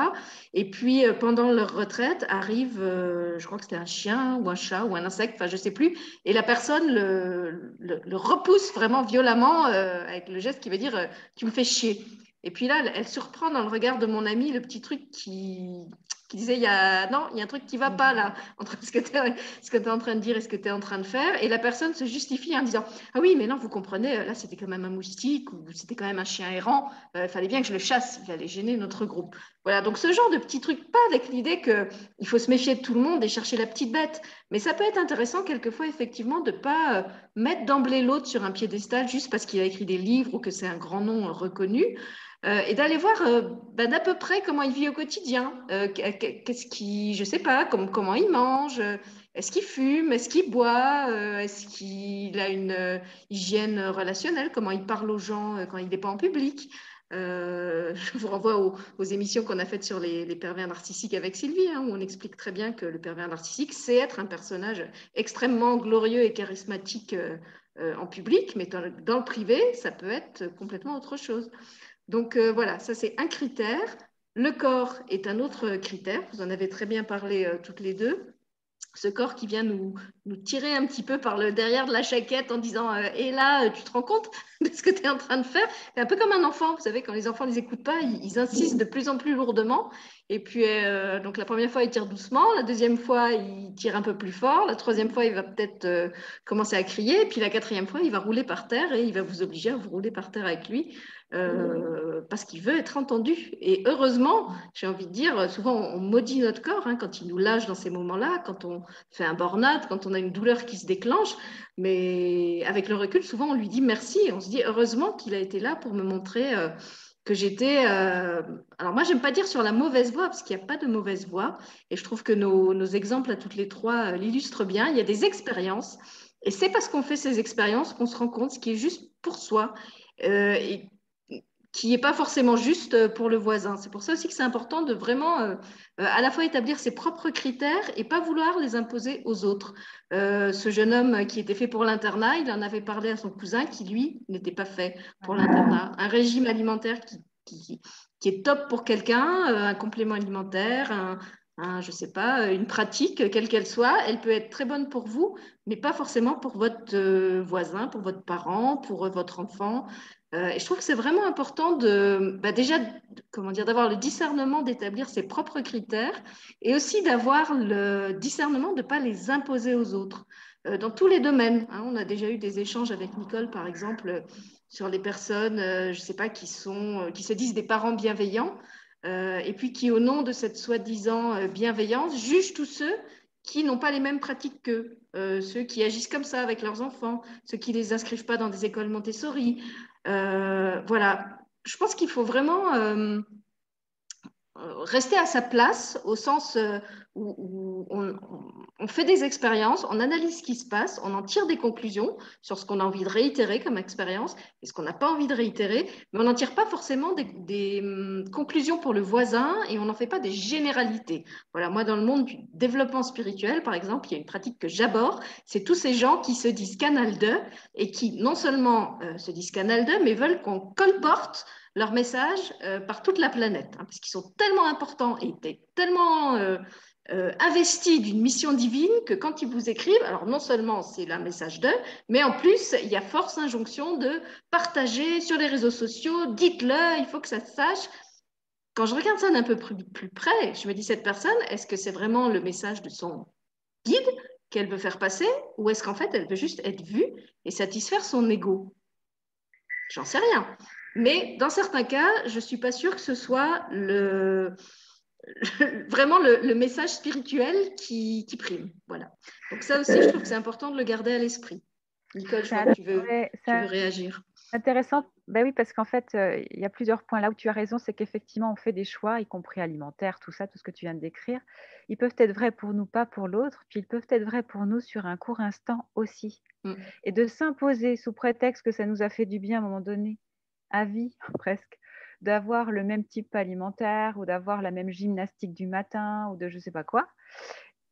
Et puis, euh, pendant leur retraite, arrive, je crois que c'était un chien ou un chat ou un insecte, enfin, je ne sais plus, et la personne le, le repousse vraiment violemment avec le geste qui veut dire Tu me fais chier. Et puis là, elle surprend dans le regard de mon ami le petit truc qui, qui disait il y a non, il y a un truc qui va pas là entre ce que tu es, es, en train de dire et ce que tu es en train de faire. Et la personne se justifie en disant ah oui mais non vous comprenez là c'était quand même un moustique ou c'était quand même un chien errant. Euh, il fallait bien que je le chasse il allait gêner notre groupe voilà donc ce genre de petits trucs pas avec l'idée que il faut se méfier de tout le monde et chercher la petite bête. Mais ça peut être intéressant quelquefois effectivement de pas euh, mettre d'emblée l'autre sur un piédestal juste parce qu'il a écrit des livres ou que c'est un grand nom reconnu euh, et d'aller voir euh, ben, d'à peu près comment il vit au quotidien. Euh, qu'est-ce qui, je sais pas, comment il mange, est-ce qu'il fume, est-ce qu'il boit, est-ce qu'il a une hygiène relationnelle, comment il parle aux gens quand il n'est pas en public. je vous renvoie aux, émissions qu'on a faites sur les, pervers narcissiques avec Sylvie, hein, où on explique très bien que le pervers narcissique, c'est être un personnage extrêmement glorieux et charismatique en public, mais dans le privé, ça peut être complètement autre chose. Donc euh, voilà, ça c'est un critère. Le corps est un autre critère, vous en avez très bien parlé euh, toutes les deux ce corps qui vient nous, nous, tirer un petit peu par le derrière de la chaquette en disant euh, Et là, euh, tu te rends compte de ce que tu es en train de faire? C'est un peu comme un enfant, vous savez, quand les enfants ne les écoutent pas, ils, insistent de plus en plus lourdement. Et puis, euh, donc la première fois, il tire doucement, la deuxième fois, il tire un peu plus fort, la troisième fois, il va peut-être commencer à crier, et puis la quatrième fois, il va rouler par terre et il va vous obliger à vous rouler par terre avec lui euh, parce qu'il veut être entendu. Et heureusement, j'ai envie de dire, souvent on maudit notre corps hein, quand il nous lâche dans ces moments-là, quand on fait un burn-out, quand on a une douleur qui se déclenche. Mais avec le recul, souvent on lui dit merci. On se dit heureusement qu'il a été là pour me montrer. Euh, que j'étais. Euh, alors, moi, j'aime pas dire sur la mauvaise voie, parce qu'il n'y a pas de mauvaise voie. Et je trouve que nos, exemples à toutes les trois l'illustrent bien. Il y a des expériences. Et c'est parce qu'on fait ces expériences qu'on se rend compte ce qui est juste pour soi. Euh, et qui n'est pas forcément juste euh, pour le voisin. C'est pour ça aussi que c'est important de vraiment euh, euh, à la fois établir ses propres critères et pas vouloir les imposer aux autres. ce jeune homme qui était fait pour l'internat, il en avait parlé à son cousin qui, lui, n'était pas fait pour l'internat. Un régime alimentaire qui, est top pour quelqu'un, un complément alimentaire, un, je sais pas, une pratique, quelle qu'elle soit, elle peut être très bonne pour vous, mais pas forcément pour votre voisin, pour votre parent, pour votre enfant. Euh, et je trouve que c'est vraiment important de, bah, déjà, d'avoir le discernement d'établir ses propres critères et aussi d'avoir le discernement de ne pas les imposer aux autres euh, dans tous les domaines. Hein. on a déjà eu des échanges avec Nicole, par exemple, sur les personnes, euh, sais pas, qui, sont, qui se disent des parents bienveillants et puis qui, au nom de cette soi-disant bienveillance, jugent tous ceux qui n'ont pas les mêmes pratiques qu'eux, ceux qui agissent comme ça avec leurs enfants, ceux qui ne les inscrivent pas dans des écoles Montessori, voilà, je pense qu'il faut vraiment euh, rester à sa place au sens euh, où, on, fait des expériences, on analyse ce qui se passe, on en tire des conclusions sur ce qu'on a envie de réitérer comme expérience et ce qu'on n'a pas envie de réitérer, mais on n'en tire pas forcément des, hum, conclusions pour le voisin et on n'en fait pas des généralités. Voilà, moi dans le monde du développement spirituel, par exemple, il y a une pratique que j'aborde, c'est tous ces gens qui se disent canal 2 et qui non seulement euh, se disent canal 2, mais veulent qu'on colporte leur message euh, par toute la planète, hein, parce qu'ils sont tellement importants et tellement euh, euh, investis d'une mission divine que quand ils vous écrivent, alors non seulement c'est un message d'eux, mais en plus, il y a force injonction de partager sur les réseaux sociaux, dites-le, il faut que ça se sache. Quand je regarde ça d'un peu plus, près, je me dis, cette personne, est-ce que c'est vraiment le message de son guide qu'elle veut faire passer, ou est-ce qu'en fait, elle veut juste être vue et satisfaire son ego? J'en sais rien. Mais dans certains cas, je ne suis pas sûre que ce soit le, vraiment le, message spirituel qui, prime. Voilà. Donc ça aussi, je trouve que c'est important de le garder à l'esprit. Nicole, je crois que tu veux, réagir. Intéressant, ben oui, parce qu'en fait, euh, il y a plusieurs points là où tu as raison, c'est qu'effectivement, on fait des choix, y compris alimentaires, tout ça, tout ce que tu viens de décrire. Ils peuvent être vrais pour nous, pas pour l'autre, puis ils peuvent être vrais pour nous sur un court instant aussi. Mm. Et de s'imposer sous prétexte que ça nous a fait du bien à un moment donné, à vie presque, d'avoir le même type alimentaire ou d'avoir la même gymnastique du matin ou de je ne sais pas quoi,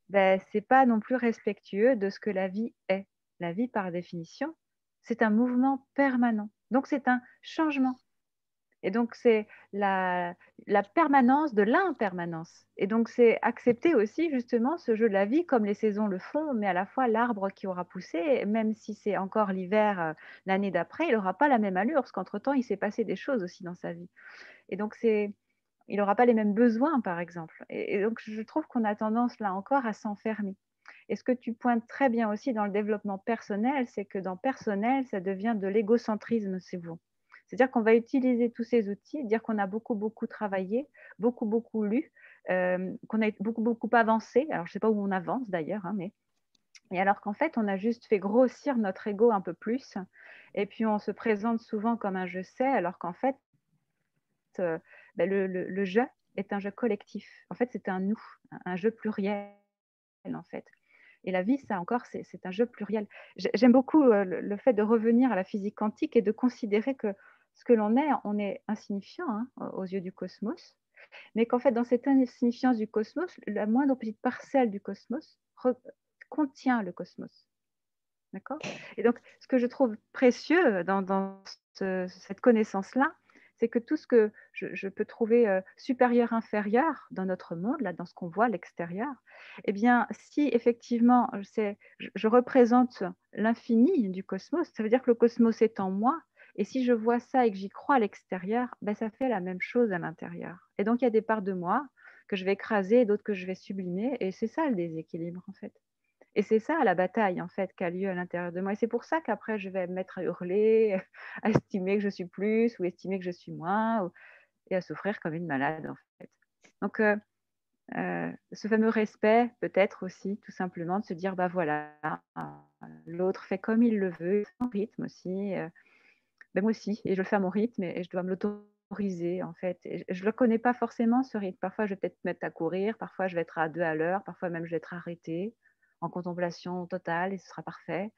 ben, ce n'est pas non plus respectueux de ce que la vie est. La vie, par définition, c'est un mouvement permanent. Donc, c'est un changement. Et donc, c'est la, permanence de l'impermanence. Et donc, c'est accepter aussi justement ce jeu de la vie comme les saisons le font, mais à la fois l'arbre qui aura poussé, même si c'est encore l'hiver euh, l'année d'après, il n'aura pas la même allure, parce qu'entre-temps, il s'est passé des choses aussi dans sa vie. Et donc, c'est, il n'aura pas les mêmes besoins, par exemple. Et, donc, je trouve qu'on a tendance, là encore, à s'enfermer. Et ce que tu pointes très bien aussi dans le développement personnel, c'est que dans personnel, ça devient de l'égocentrisme, c'est bon. C'est-à-dire qu'on va utiliser tous ces outils, dire qu'on a beaucoup, beaucoup travaillé, beaucoup, beaucoup lu, euh, qu'on a beaucoup, beaucoup avancé. Alors, je ne sais pas où on avance d'ailleurs, hein, mais. Alors qu'en fait, on a juste fait grossir notre ego un peu plus. Et puis, on se présente souvent comme un je sais, alors qu'en fait, euh, ben, le, le, jeu est un jeu collectif. En fait, c'est un nous, un jeu pluriel, en fait. Et la vie, ça encore, c'est un jeu pluriel. J'aime beaucoup euh, le, fait de revenir à la physique quantique et de considérer que ce que l'on est, on est insignifiant hein, aux yeux du cosmos, mais qu'en fait, dans cette insignifiance du cosmos, la moindre petite parcelle du cosmos contient le cosmos. D'accord? Et donc, ce que je trouve précieux dans, cette connaissance-là, c'est que tout ce que je, peux trouver euh, supérieur, inférieur dans notre monde, là, dans ce qu'on voit l'extérieur, eh bien, si effectivement je représente l'infini du cosmos, ça veut dire que le cosmos est en moi, et si je vois ça et que j'y crois à l'extérieur, ben, ça fait la même chose à l'intérieur. Et donc, il y a des parts de moi que je vais écraser et d'autres que je vais sublimer. Et c'est ça le déséquilibre, en fait. Et c'est ça la bataille, en fait, qui a lieu à l'intérieur de moi. Et c'est pour ça qu'après, je vais me mettre à hurler, à estimer que je suis plus ou estimer que je suis moins, et à souffrir comme une malade, en fait. Donc, euh, euh, ce fameux respect, peut-être aussi, tout simplement, de se dire, bah voilà, l'autre fait comme il le veut, son rythme aussi. Euh, moi aussi, et je le fais à mon rythme et, je dois me l'autoriser en fait. je ne le connais pas forcément ce rythme. Parfois, je vais peut-être mettre à courir, parfois, je vais être à deux à l'heure, parfois même, je vais être arrêtée en contemplation totale et ce sera parfait.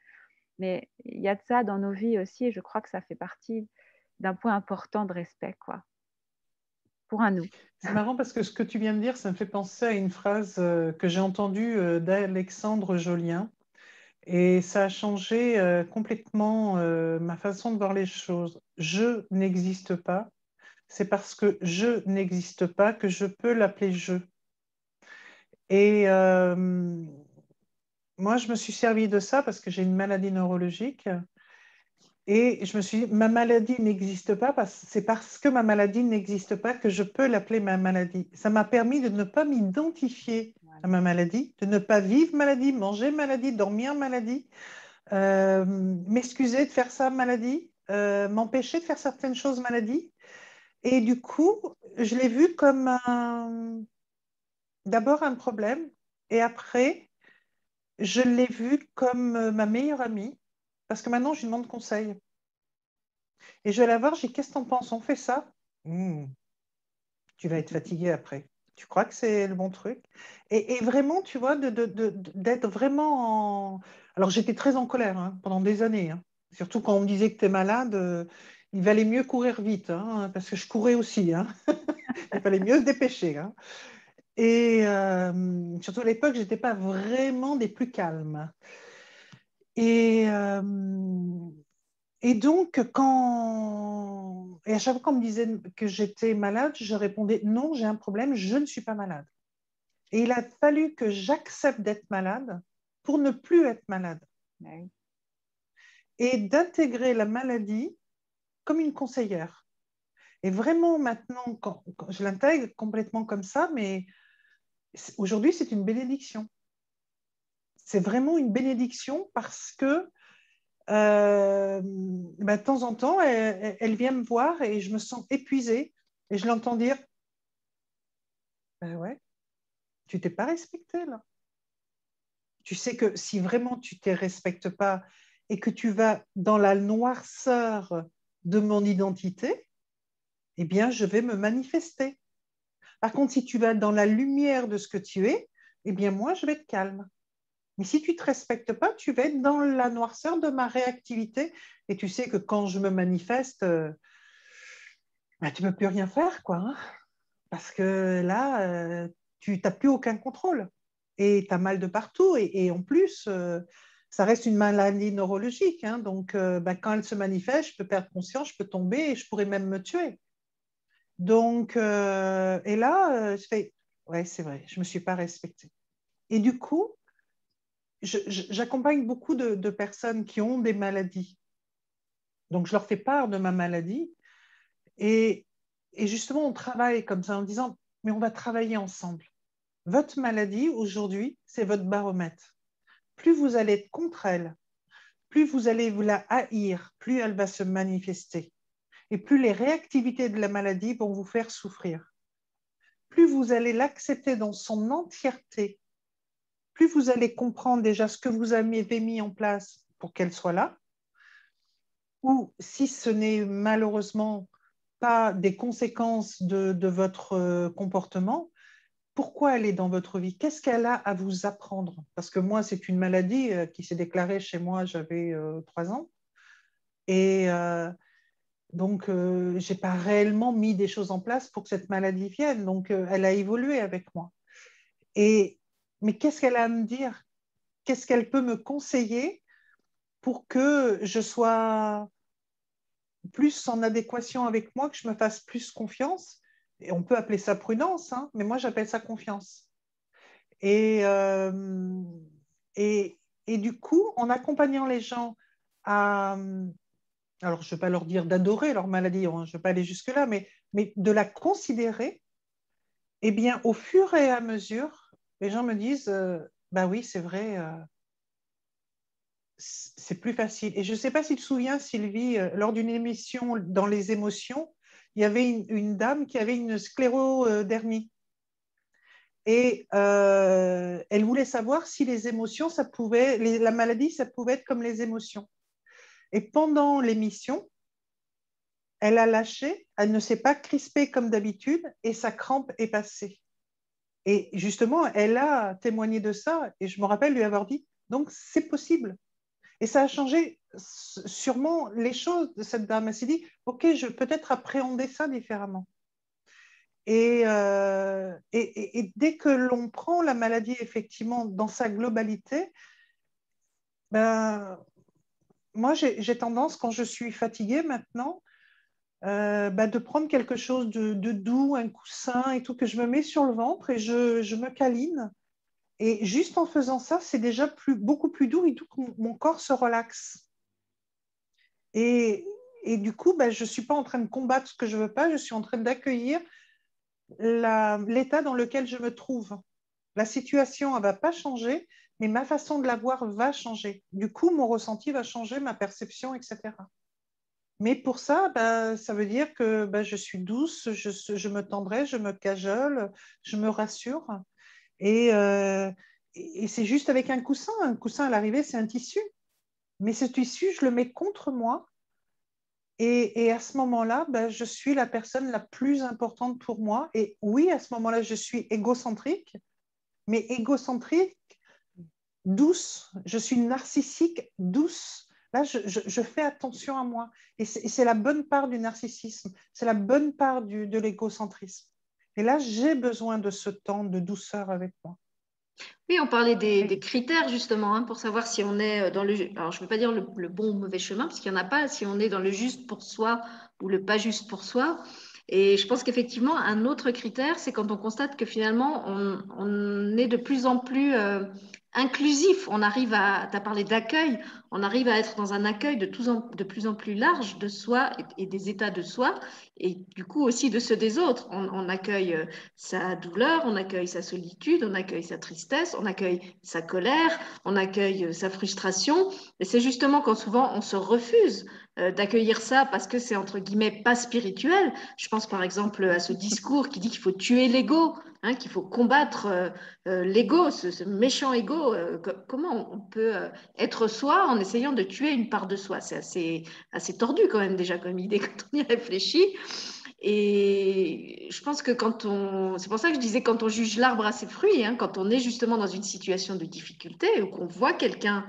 Mais il y a de ça dans nos vies aussi et je crois que ça fait partie d'un point important de respect, quoi, pour un nous. C'est marrant parce que ce que tu viens de dire, ça me fait penser à une phrase euh, que j'ai entendue euh, d'Alexandre Jolien et ça a changé euh, complètement euh, ma façon de voir les choses. Je n'existe pas. C'est parce que je n'existe pas que je peux l'appeler je. Et euh, moi, je me suis servi de ça parce que j'ai une maladie neurologique. Et je me suis dit, ma maladie n'existe pas, c'est parce que ma maladie n'existe pas que je peux l'appeler ma maladie. Ça m'a permis de ne pas m'identifier à ma maladie, de ne pas vivre maladie, manger maladie, dormir maladie, euh, m'excuser de faire ça maladie, euh, m'empêcher de faire certaines choses maladie. Et du coup, je l'ai vu comme d'abord un problème et après, je l'ai vu comme ma meilleure amie parce que maintenant, je lui demande conseil. Et je vais la voir, dis Qu'est-ce que tu en penses? On fait ça? Hmm. Tu vas être fatigué après tu crois que c'est le bon truc? Et, vraiment, tu vois, d'être vraiment en... Alors, j'étais très en colère hein, pendant des années, hein. surtout quand on me disait que tu es malade. Euh, il valait mieux courir vite, hein, parce que je courais aussi. il fallait mieux se dépêcher. Et euh, surtout à l'époque, je n'étais pas vraiment des plus calmes. Et, euh, et donc, quand. Et à chaque fois qu'on me disait que j'étais malade, je répondais non, j'ai un problème, je ne suis pas malade. Et il a fallu que j'accepte d'être malade pour ne plus être malade. Et d'intégrer la maladie comme une conseillère. Et vraiment, maintenant, quand, je l'intègre complètement comme ça, mais aujourd'hui, c'est une bénédiction. C'est vraiment une bénédiction parce que euh, ben, de temps en temps, elle, vient me voir et je me sens épuisée et je l'entends dire Ben ouais, tu t'es pas respectée là. Tu sais que si vraiment tu ne te respectes pas et que tu vas dans la noirceur de mon identité, eh bien, je vais me manifester. Par contre, si tu vas dans la lumière de ce que tu es, eh bien, moi, je vais être calme. Mais si tu ne te respectes pas, tu vas être dans la noirceur de ma réactivité. Et tu sais que quand je me manifeste, euh, bah, tu ne peux plus rien faire, quoi. Hein. parce que là, euh, tu n'as plus aucun contrôle. Et tu as mal de partout. Et, en plus, euh, ça reste une maladie neurologique. Hein. donc, bah, quand elle se manifeste, je peux perdre conscience, je peux tomber et je pourrais même me tuer. Donc, et là, je fais, ouais, c'est vrai, je ne me suis pas respectée. Et du coup, j'accompagne beaucoup de, personnes qui ont des maladies. Donc, je leur fais part de ma maladie. Et, justement, on travaille comme ça en disant, mais on va travailler ensemble. Votre maladie, aujourd'hui, c'est votre baromètre. Plus vous allez être contre elle, plus vous allez vous la haïr, plus elle va se manifester. Et plus les réactivités de la maladie vont vous faire souffrir. Plus vous allez l'accepter dans son entièreté plus vous allez comprendre déjà ce que vous avez mis en place pour qu'elle soit là, ou si ce n'est malheureusement pas des conséquences de, votre euh, comportement, pourquoi elle est dans votre vie? Qu'est-ce qu'elle a à vous apprendre? Parce que moi, c'est une maladie euh, qui s'est déclarée chez moi, j'avais euh, trois ans. Et donc, je n'ai pas réellement mis des choses en place pour que cette maladie vienne. Donc, elle a évolué avec moi. Et mais qu'est-ce qu'elle a à me dire? Qu'est-ce qu'elle peut me conseiller pour que je sois plus en adéquation avec moi, que je me fasse plus confiance? Et on peut appeler ça prudence, hein, mais moi j'appelle ça confiance. Et, euh, et, et, du coup, en accompagnant les gens à, alors je ne vais pas leur dire d'adorer leur maladie, hein, je ne vais pas aller jusque-là, mais, mais de la considérer, eh bien, au fur et à mesure, les gens me disent, euh, bah oui, c'est vrai, euh, c'est plus facile. Et je ne sais pas si tu te souviens, Sylvie, euh, lors d'une émission dans les émotions, il y avait une, dame qui avait une sclérodermie. Et elle voulait savoir si les émotions, la maladie, ça pouvait être comme les émotions. Et pendant l'émission, elle a lâché, elle ne s'est pas crispée comme d'habitude et sa crampe est passée. Et justement, elle a témoigné de ça et je me rappelle lui avoir dit, donc c'est possible. Et ça a changé sûrement les choses de cette dame. Elle s'est dit, OK, je peux peut-être appréhender ça différemment. Et, euh, et, dès que l'on prend la maladie effectivement dans sa globalité, ben, moi j'ai tendance, quand je suis fatiguée maintenant, euh, bah, de prendre quelque chose de, doux, un coussin et tout, que je me mets sur le ventre et je, me câline. Et juste en faisant ça, c'est déjà beaucoup plus doux et tout mon corps se relaxe. Et, et du coup, bah, je ne suis pas en train de combattre ce que je ne veux pas, je suis en train d'accueillir l'état dans lequel je me trouve. La situation, ne va pas changer, mais ma façon de la voir va changer. Du coup, mon ressenti va changer, ma perception, etc. Mais pour ça, bah, ça veut dire que bah, je suis douce, je, me tendrai, je me cajole, je me rassure. Euh, et, c'est juste avec un coussin. Un coussin à l'arrivée, c'est un tissu. Mais ce tissu, je le mets contre moi. Et, à ce moment-là, bah, je suis la personne la plus importante pour moi. Et oui, à ce moment-là, je suis égocentrique, mais égocentrique douce. Je suis narcissique douce Là, je, fais attention à moi. Et c'est la bonne part du narcissisme, c'est la bonne part de l'égocentrisme. Et là, j'ai besoin de ce temps de douceur avec moi. Oui, on parlait des, critères justement hein, pour savoir si on est dans le. Alors, je ne veux pas dire le, bon ou mauvais chemin, parce qu'il n'y en a pas, si on est dans le juste pour soi ou le pas juste pour soi. Et je pense qu'effectivement, un autre critère, c'est quand on constate que finalement, on, est de plus en plus euh, inclusif. On arrive à, tu parlé d'accueil, on arrive à être dans un accueil de, de plus en plus large de soi et, des états de soi, et du coup aussi de ceux des autres. On, accueille euh, sa douleur, on accueille sa solitude, on accueille sa tristesse, on accueille sa colère, on accueille euh, sa frustration. Et c'est justement quand souvent on se refuse d'accueillir ça parce que c'est entre guillemets pas spirituel. Je pense par exemple à ce discours qui dit qu'il faut tuer l'ego. Hein, qu'il faut combattre euh, euh, l'ego, ce, méchant ego. Euh, comment on peut être soi en essayant de tuer une part de soi? C'est assez, assez tordu quand même déjà comme idée quand on y réfléchit. Et je pense que quand on, c'est pour ça que je disais quand on juge l'arbre à ses fruits, hein, quand on est justement dans une situation de difficulté ou qu'on voit quelqu'un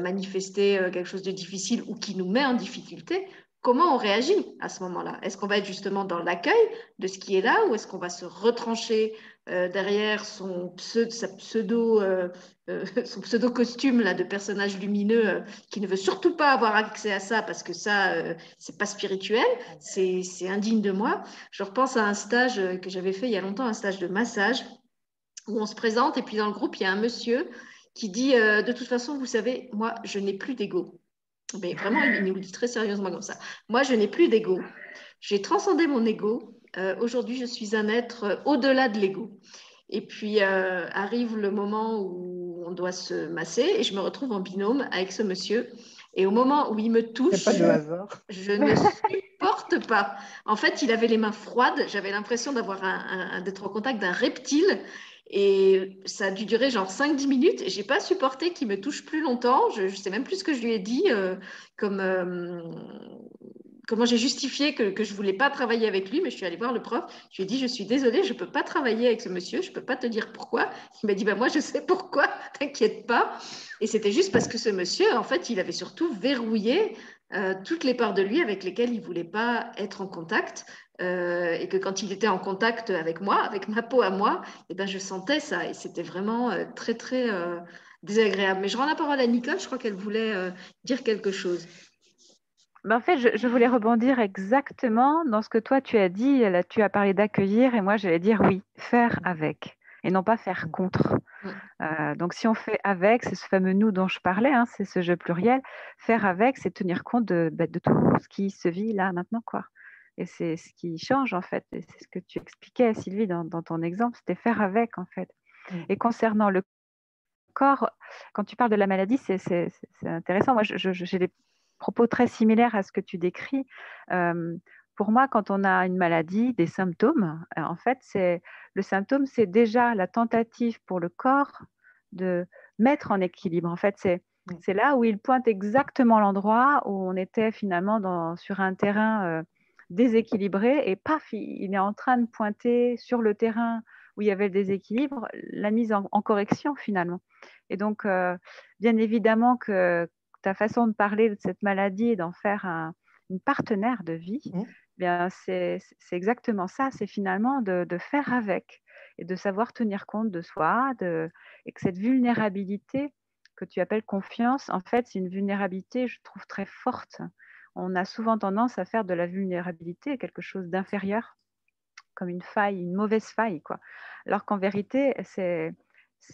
manifester quelque chose de difficile ou qui nous met en difficulté, comment on réagit à ce moment-là? Est-ce qu'on va être justement dans l'accueil de ce qui est là ou est-ce qu'on va se retrancher euh, derrière son pseudo, euh, euh, son pseudo costume là, de personnage lumineux qui ne veut surtout pas avoir accès à ça parce que ça, c'est pas spirituel, c'est indigne de moi? Je repense à un stage que j'avais fait il y a longtemps, un stage de massage où on se présente et puis dans le groupe, il y a un monsieur qui dit De toute façon, vous savez, moi, je n'ai plus d'ego. Mais vraiment, il nous dit très sérieusement comme ça. Moi, je n'ai plus d'ego. J'ai transcendé mon ego. Euh, aujourd'hui, je suis un être euh, au-delà de l'ego. Et puis euh, arrive le moment où on doit se masser et je me retrouve en binôme avec ce monsieur. Et au moment où il me touche, pas je ne supporte pas. En fait, il avait les mains froides. J'avais l'impression d'avoir un, d'être en contact d'un reptile. Et ça a dû durer genre 5-10 minutes. J'ai pas supporté qu'il me touche plus longtemps. Je ne sais même plus ce que je lui ai dit, euh, comme euh, comment j'ai justifié que, je voulais pas travailler avec lui. Mais je suis allée voir le prof. Je lui ai dit, je suis désolée, je peux pas travailler avec ce monsieur. Je peux pas te dire pourquoi. Il m'a dit, bah moi je sais pourquoi. T'inquiète pas. Et c'était juste parce que ce monsieur, en fait, il avait surtout verrouillé euh, toutes les parts de lui avec lesquelles il voulait pas être en contact. Euh, et que quand il était en contact avec moi, avec ma peau à moi, et eh ben, je sentais ça et c'était vraiment euh, très très euh, désagréable. Mais je rends la parole à Nicole, je crois qu'elle voulait dire quelque chose. ben, en fait, je, voulais rebondir exactement dans ce que toi tu as dit. Là, tu as parlé d'accueillir et moi j'allais dire oui, faire avec et non pas faire contre. Euh, donc si on fait avec, c'est ce fameux nous dont je parlais, hein, c'est ce jeu pluriel. Faire avec, c'est tenir compte de, bah, de, tout ce qui se vit là maintenant. quoi. Et c'est ce qui change en fait. Et c'est ce que tu expliquais, Sylvie, dans, ton exemple, c'était faire avec en fait. Et concernant le corps, quand tu parles de la maladie, c'est intéressant. Moi, j'ai des propos très similaires à ce que tu décris. pour moi, quand on a une maladie, des symptômes, euh, en fait, c'est le symptôme, c'est déjà la tentative pour le corps de mettre en équilibre. En fait, c'est mmh. c'est là où il pointe exactement l'endroit où on était finalement dans, sur un terrain euh, déséquilibré et paf, il, est en train de pointer sur le terrain où il y avait le déséquilibre, la mise en, correction finalement. Et donc, euh, bien évidemment que ta façon de parler de cette maladie et d'en faire une partenaire de vie, mmh. bien c'est exactement ça. C'est finalement de, faire avec et de savoir tenir compte de soi, de, et que cette vulnérabilité que tu appelles confiance, en fait, c'est une vulnérabilité, je trouve, très forte. On a souvent tendance à faire de la vulnérabilité quelque chose d'inférieur, comme une faille, une mauvaise faille, quoi. Alors qu'en vérité, c'est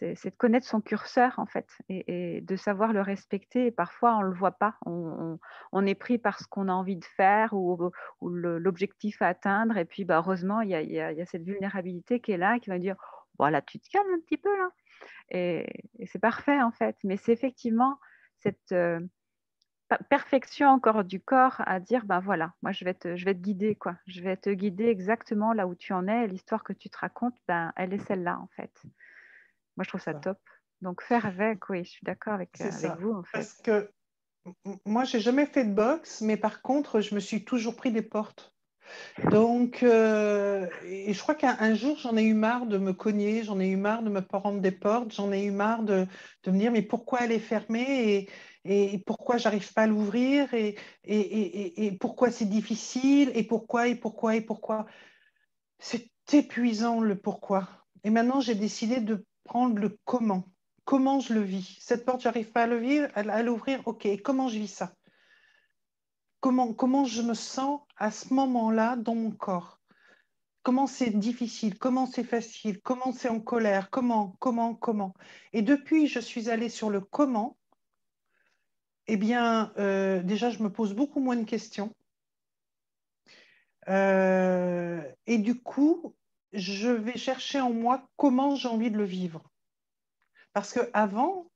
de connaître son curseur en fait et, de savoir le respecter. Et parfois, on ne le voit pas. On, est pris par ce qu'on a envie de faire ou, l'objectif à atteindre. Et puis, bah, heureusement, il y, a, cette vulnérabilité qui est là, qui va dire voilà, tu te calmes un petit peu là. Et, c'est parfait en fait. Mais c'est effectivement cette euh, perfection encore du corps à dire ben voilà, moi je vais te, je vais te guider quoi. Je vais te guider exactement là où tu en es. L'histoire que tu te racontes, ben, elle est celle-là en fait. Moi, je trouve ça, top. Donc, faire avec, oui, je suis d'accord avec, avec vous. En fait. Parce que moi, j'ai jamais fait de boxe, mais par contre, je me suis toujours pris des portes. Donc, euh, et je crois qu'un jour, j'en ai eu marre de me cogner, j'en ai eu marre de me prendre des portes, j'en ai eu marre de, de, me dire, mais pourquoi elle est fermée et, et pourquoi j'arrive pas à l'ouvrir et, et, et, pourquoi c'est difficile et pourquoi et pourquoi et pourquoi? C'est épuisant le pourquoi. Et maintenant, j'ai décidé de prendre le comment. Comment je le vis? Cette porte, j'arrive pas à l'ouvrir. Ok, comment je vis ça? Comment, comment je me sens à ce moment-là dans mon corps? Comment c'est difficile? Comment c'est facile? Comment c'est en colère? Comment Comment Comment? Et depuis, je suis allée sur le comment. Eh bien, euh, déjà, je me pose beaucoup moins de questions. Euh, et du coup, je vais chercher en moi comment j'ai envie de le vivre. Parce qu'avant,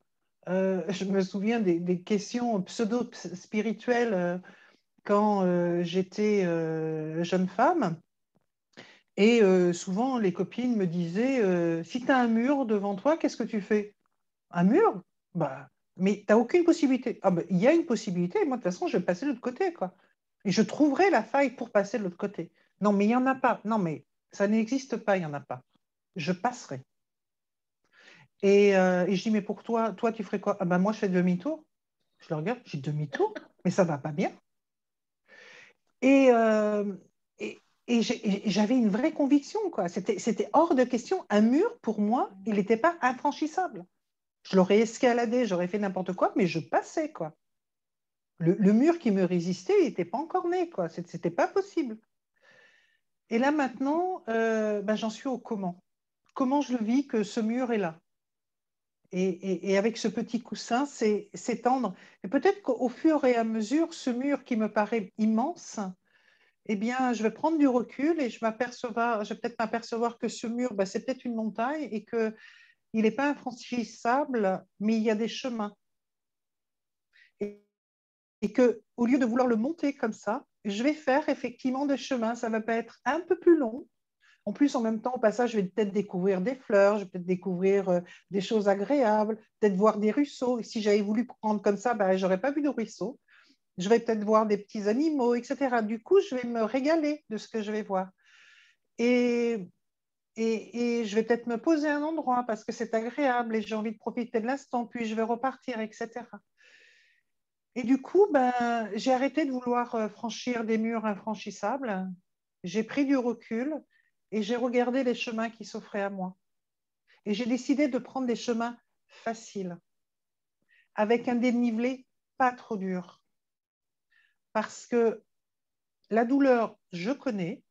euh, je me souviens des, questions pseudo-spirituelles euh, quand j'étais jeune femme. Et souvent, les copines me disaient, si tu as un mur devant toi, qu'est-ce que tu fais? Un mur? Bah, Mais tu n'as aucune possibilité. Ah, bah, il y a une possibilité, moi de toute façon, je vais passer de l'autre côté. Quoi. Et je trouverai la faille pour passer de l'autre côté. Non, mais il n'y en a pas. Non, mais ça n'existe pas, il n'y en a pas. Je passerai. Euh, et, je dis, mais pour toi, toi, tu ferais quoi? Ah ben, Moi, je fais demi-tour. Je le regarde, j'ai demi-tour, mais ça ne va pas bien. Et, euh, et, j'avais une vraie conviction. C'était hors de question. Un mur, pour moi, il n'était pas infranchissable. Je l'aurais escaladé, j'aurais fait n'importe quoi, mais je passais. quoi. Le, mur qui me résistait, n'était pas encore né. Ce n'était pas possible. Et là maintenant, euh, ben, j'en suis au comment. Comment je le vis que ce mur est là et, avec ce petit coussin, c'est s'étendre. Et peut-être qu'au fur et à mesure, ce mur qui me paraît immense, eh bien, je vais prendre du recul et je, vais peut-être m'apercevoir que ce mur, ben, c'est peut-être une montagne et qu'il n'est pas infranchissable, mais il y a des chemins. Et, et qu'au lieu de vouloir le monter comme ça, je vais faire effectivement des chemins. Ça va pas être un peu plus long. En plus, en même temps, au passage, je vais peut-être découvrir des fleurs, je vais peut-être découvrir euh, des choses agréables, peut-être voir des ruisseaux. Si j'avais voulu prendre comme ça, ben, je n'aurais pas vu de ruisseau. Je vais peut-être voir des petits animaux, etc. Du coup, je vais me régaler de ce que je vais voir. Et, et, je vais peut-être me poser un endroit parce que c'est agréable et j'ai envie de profiter de l'instant, puis je vais repartir, etc. Et du coup, ben, j'ai arrêté de vouloir euh, franchir des murs infranchissables. J'ai pris du recul et j'ai regardé les chemins qui s'offraient à moi. Et j'ai décidé de prendre des chemins faciles, avec un dénivelé pas trop dur. parce que la douleur, je connais,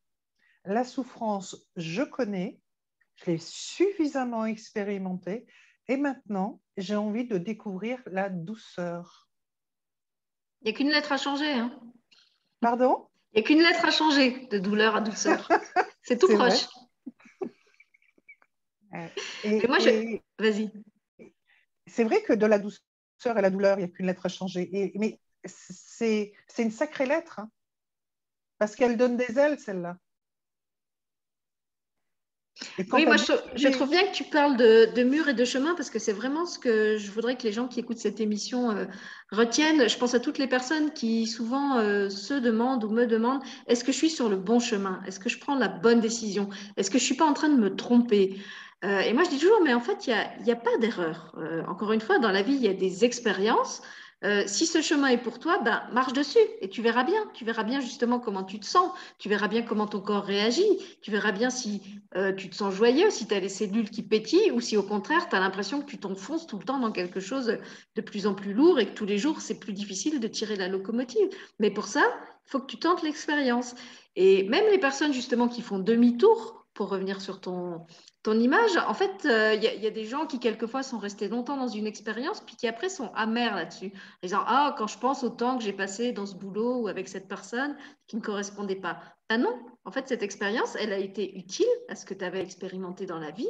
la souffrance, je connais, je l'ai suffisamment expérimenté et maintenant, j'ai envie de découvrir la douceur. Il n'y a qu'une lettre à changer. Hein. Pardon? Il n'y a qu'une lettre à changer de douleur à douceur. C'est tout proche. Et, moi, je... Vas-y. C'est vrai que de la douceur et la douleur, il n'y a qu'une lettre à changer. Et, mais c'est une sacrée lettre. Hein. parce qu'elle donne des ailes, celle-là. Oui, moi je, trouve bien que tu parles de, de murs et de chemin parce que c'est vraiment ce que je voudrais que les gens qui écoutent cette émission euh, retiennent. Je pense à toutes les personnes qui souvent euh, se demandent ou me demandent est-ce que je suis sur le bon chemin? Est-ce que je prends la bonne décision? Est-ce que je ne suis pas en train de me tromper? Euh, Et moi je dis toujours mais en fait il n'y a, a, pas d'erreur. encore une fois, dans la vie il y a des expériences. Euh, si ce chemin est pour toi, ben, marche dessus et tu verras bien. Tu verras bien justement comment tu te sens. Tu verras bien comment ton corps réagit. Tu verras bien si euh, tu te sens joyeux, si tu as les cellules qui pétillent ou si au contraire, tu as l'impression que tu t'enfonces tout le temps dans quelque chose de plus en plus lourd et que tous les jours, c'est plus difficile de tirer la locomotive. Mais pour ça, il faut que tu tentes l'expérience. Et même les personnes justement qui font demi-tour, pour revenir sur ton, ton image, en fait, il euh, y, a des gens qui, quelquefois, sont restés longtemps dans une expérience, puis qui, après, sont amers là-dessus, en disant Ah, quand je pense au temps que j'ai passé dans ce boulot ou avec cette personne qui ne correspondait pas. Ah non, en fait, cette expérience, elle a été utile à ce que tu avais expérimenté dans la vie.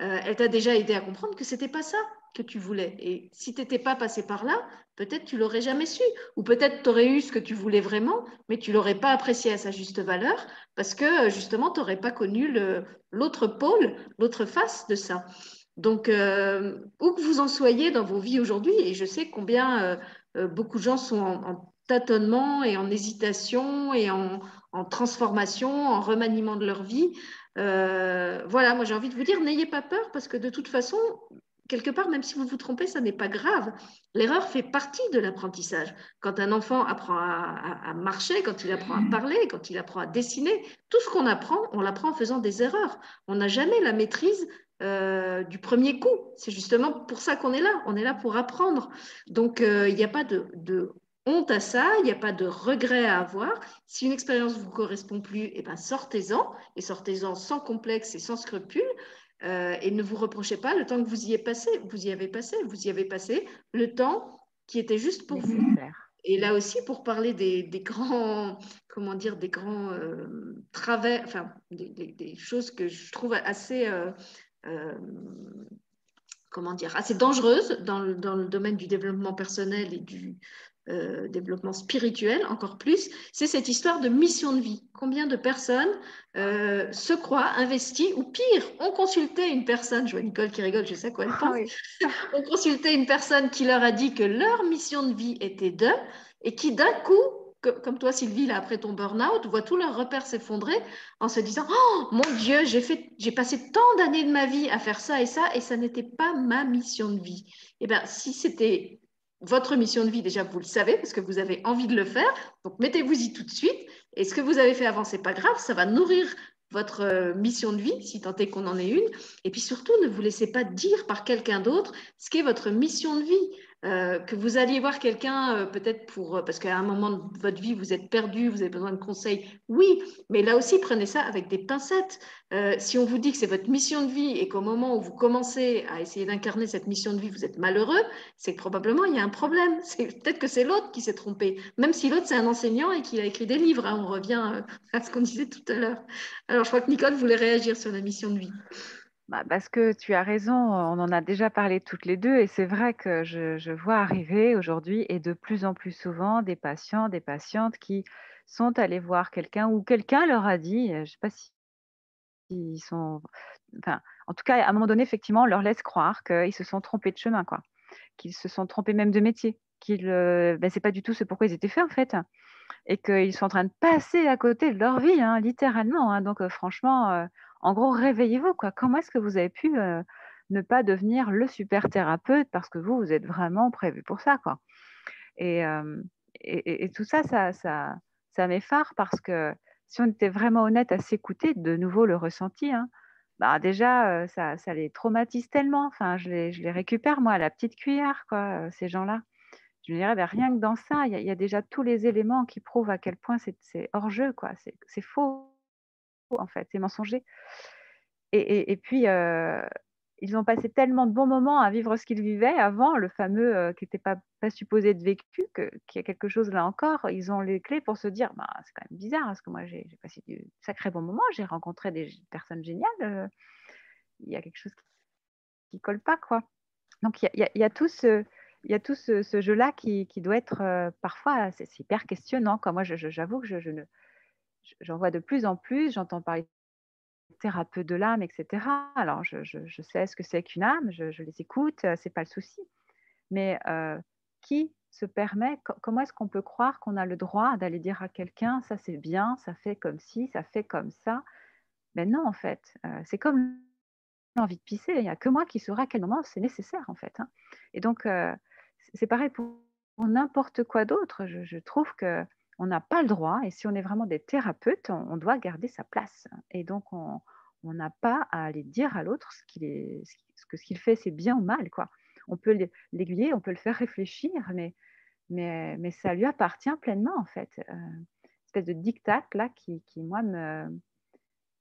Euh, elle t'a déjà aidé à comprendre que c'était pas ça que tu voulais. Et si tu n'étais pas passé par là, peut-être tu l'aurais jamais su. Ou peut-être tu aurais eu ce que tu voulais vraiment, mais tu l'aurais pas apprécié à sa juste valeur parce que justement, tu n'aurais pas connu l'autre pôle, l'autre face de ça. Donc, euh, où que vous en soyez dans vos vies aujourd'hui, et je sais combien euh, euh, beaucoup de gens sont en, tâtonnement et en hésitation et en, transformation, en remaniement de leur vie. voilà, moi j'ai envie de vous dire, n'ayez pas peur parce que de toute façon, quelque part, même si vous vous trompez, ça n'est pas grave. L'erreur fait partie de l'apprentissage. Quand un enfant apprend à, marcher, quand il apprend à parler, quand il apprend à dessiner, tout ce qu'on apprend, on l'apprend en faisant des erreurs. On n'a jamais la maîtrise euh, du premier coup. C'est justement pour ça qu'on est là. On est là pour apprendre. Donc, euh, il n'y a pas de, honte à ça, il n'y a pas de regret à avoir. Si une expérience ne vous correspond plus, eh ben, sortez-en, et sortez-en sans complexe et sans scrupule. Euh, et ne vous reprochez pas le temps que vous y, avez passé, vous y avez passé, vous y avez passé le temps qui était juste pour vous. Et là aussi, pour parler des, grands, comment dire, des grands euh, travers, enfin, des, choses que je trouve assez, euh, comment dire, assez dangereuses dans dans le, domaine du développement personnel et du, euh, développement spirituel encore plus, c'est cette histoire de mission de vie. Combien de personnes euh, se croient investies, ou pire, ont consulté une personne, je vois Nicole qui rigole, je sais quoi elle ah pense, ont consulté une personne qui leur a dit que leur mission de vie était d'eux, et qui d'un coup, comme toi Sylvie, là, après ton burn-out, voit tous leurs repères s'effondrer en se disant Oh mon Dieu, j'ai, fait, j'ai passé tant d'années de ma vie à faire ça et ça, et ça n'était pas ma mission de vie. Eh bien, si c'était votre mission de vie, déjà, vous le savez parce que vous avez envie de le faire. Donc, mettez-vous-y tout de suite. Et ce que vous avez fait avant, c'est pas grave, ça va nourrir votre euh, mission de vie, si tant est qu'on en ait une. Et puis surtout, ne vous laissez pas dire par quelqu'un d'autre ce qu'est votre mission de vie. Euh, que vous alliez voir quelqu'un euh, peut-être pour euh, parce qu'à un moment de votre vie vous êtes perdu, vous avez besoin de conseils, oui, mais là aussi prenez ça avec des pincettes. si on vous dit que c'est votre mission de vie et qu'au moment où vous commencez à essayer d'incarner cette mission de vie, vous êtes malheureux, c'est que probablement il y a un problème. C'est peut-être que c'est l'autre qui s'est trompé, même si l'autre c'est un enseignant et qu'il a écrit des livres. Hein. on revient à ce qu'on disait tout à l'heure. Alors je crois que Nicole voulait réagir sur la mission de vie. Bah, parce que tu as raison, on en a déjà parlé toutes les deux et c'est vrai que je, vois arriver aujourd'hui et de plus en plus souvent des patients, des patientes qui sont allés voir quelqu'un ou quelqu'un leur a dit, je ne sais pas si ils sont, enfin, en tout cas, à un moment donné, effectivement, on leur laisse croire qu'ils se sont trompés de chemin, quoi, qu'ils se sont trompés même de métier, qu'ils, euh, ben, c'est pas du tout ce pourquoi ils étaient faits en fait, et qu'ils sont en train de passer à côté de leur vie, hein, littéralement. Hein. donc, euh, franchement. Euh, en gros, réveillez-vous. Quoi. Comment est-ce que vous avez pu ne pas devenir le super thérapeute parce que vous, vous êtes vraiment prévu pour ça quoi. Et, et, tout ça, ça, ça, ça m'effare parce que si on était vraiment honnête à s'écouter, de nouveau le ressenti, hein, bah déjà, ça, ça, les traumatise tellement. Enfin, je les, récupère, moi, à la petite cuillère, quoi, ces gens-là. je me dirais, ben, rien que dans ça, il y, a déjà tous les éléments qui prouvent à quel point c'est hors jeu, quoi. C'est faux, en fait, c'est mensonger. Et, puis, euh, ils ont passé tellement de bons moments à vivre ce qu'ils vivaient avant, le fameux euh, qui n'était pas, pas supposé être vécu, qu'il y a quelque chose là encore. Ils ont les clés pour se dire, bah, c'est quand même bizarre, parce que moi j'ai passé de sacrés bons moments, j'ai rencontré des personnes géniales. Euh, il y a quelque chose qui ne colle pas, quoi. Donc il y, a, tout ce, il y a tout ce, jeu-là qui, doit être parfois, c'est hyper questionnant. Moi, j'avoue que je, je j'en vois de plus en plus, j'entends parler thérapeute de l'âme, etc. Alors, je, sais ce que c'est qu'une âme, je, les écoute, euh, c'est pas le souci. Mais euh, qui se permet, comment est-ce qu'on peut croire qu'on a le droit d'aller dire à quelqu'un, ça c'est bien, ça fait comme ci, ça fait comme ça? Mais non, en fait, euh, c'est comme l'envie de pisser, il n'y a que moi qui saura à quel moment c'est nécessaire, en fait. Hein. Et donc, c'est pareil pour, n'importe quoi d'autre. Je, trouve que on n'a pas le droit, et si on est vraiment des thérapeutes, on, doit garder sa place. Et donc, on n'a pas à aller dire à l'autre ce qu'il ce que ce fait, c'est bien ou mal. Quoi. On peut l'aiguiller, on peut le faire réfléchir, mais, mais, mais ça lui appartient pleinement, en fait. Euh, espèce de dictat, là, qui, qui moi, me,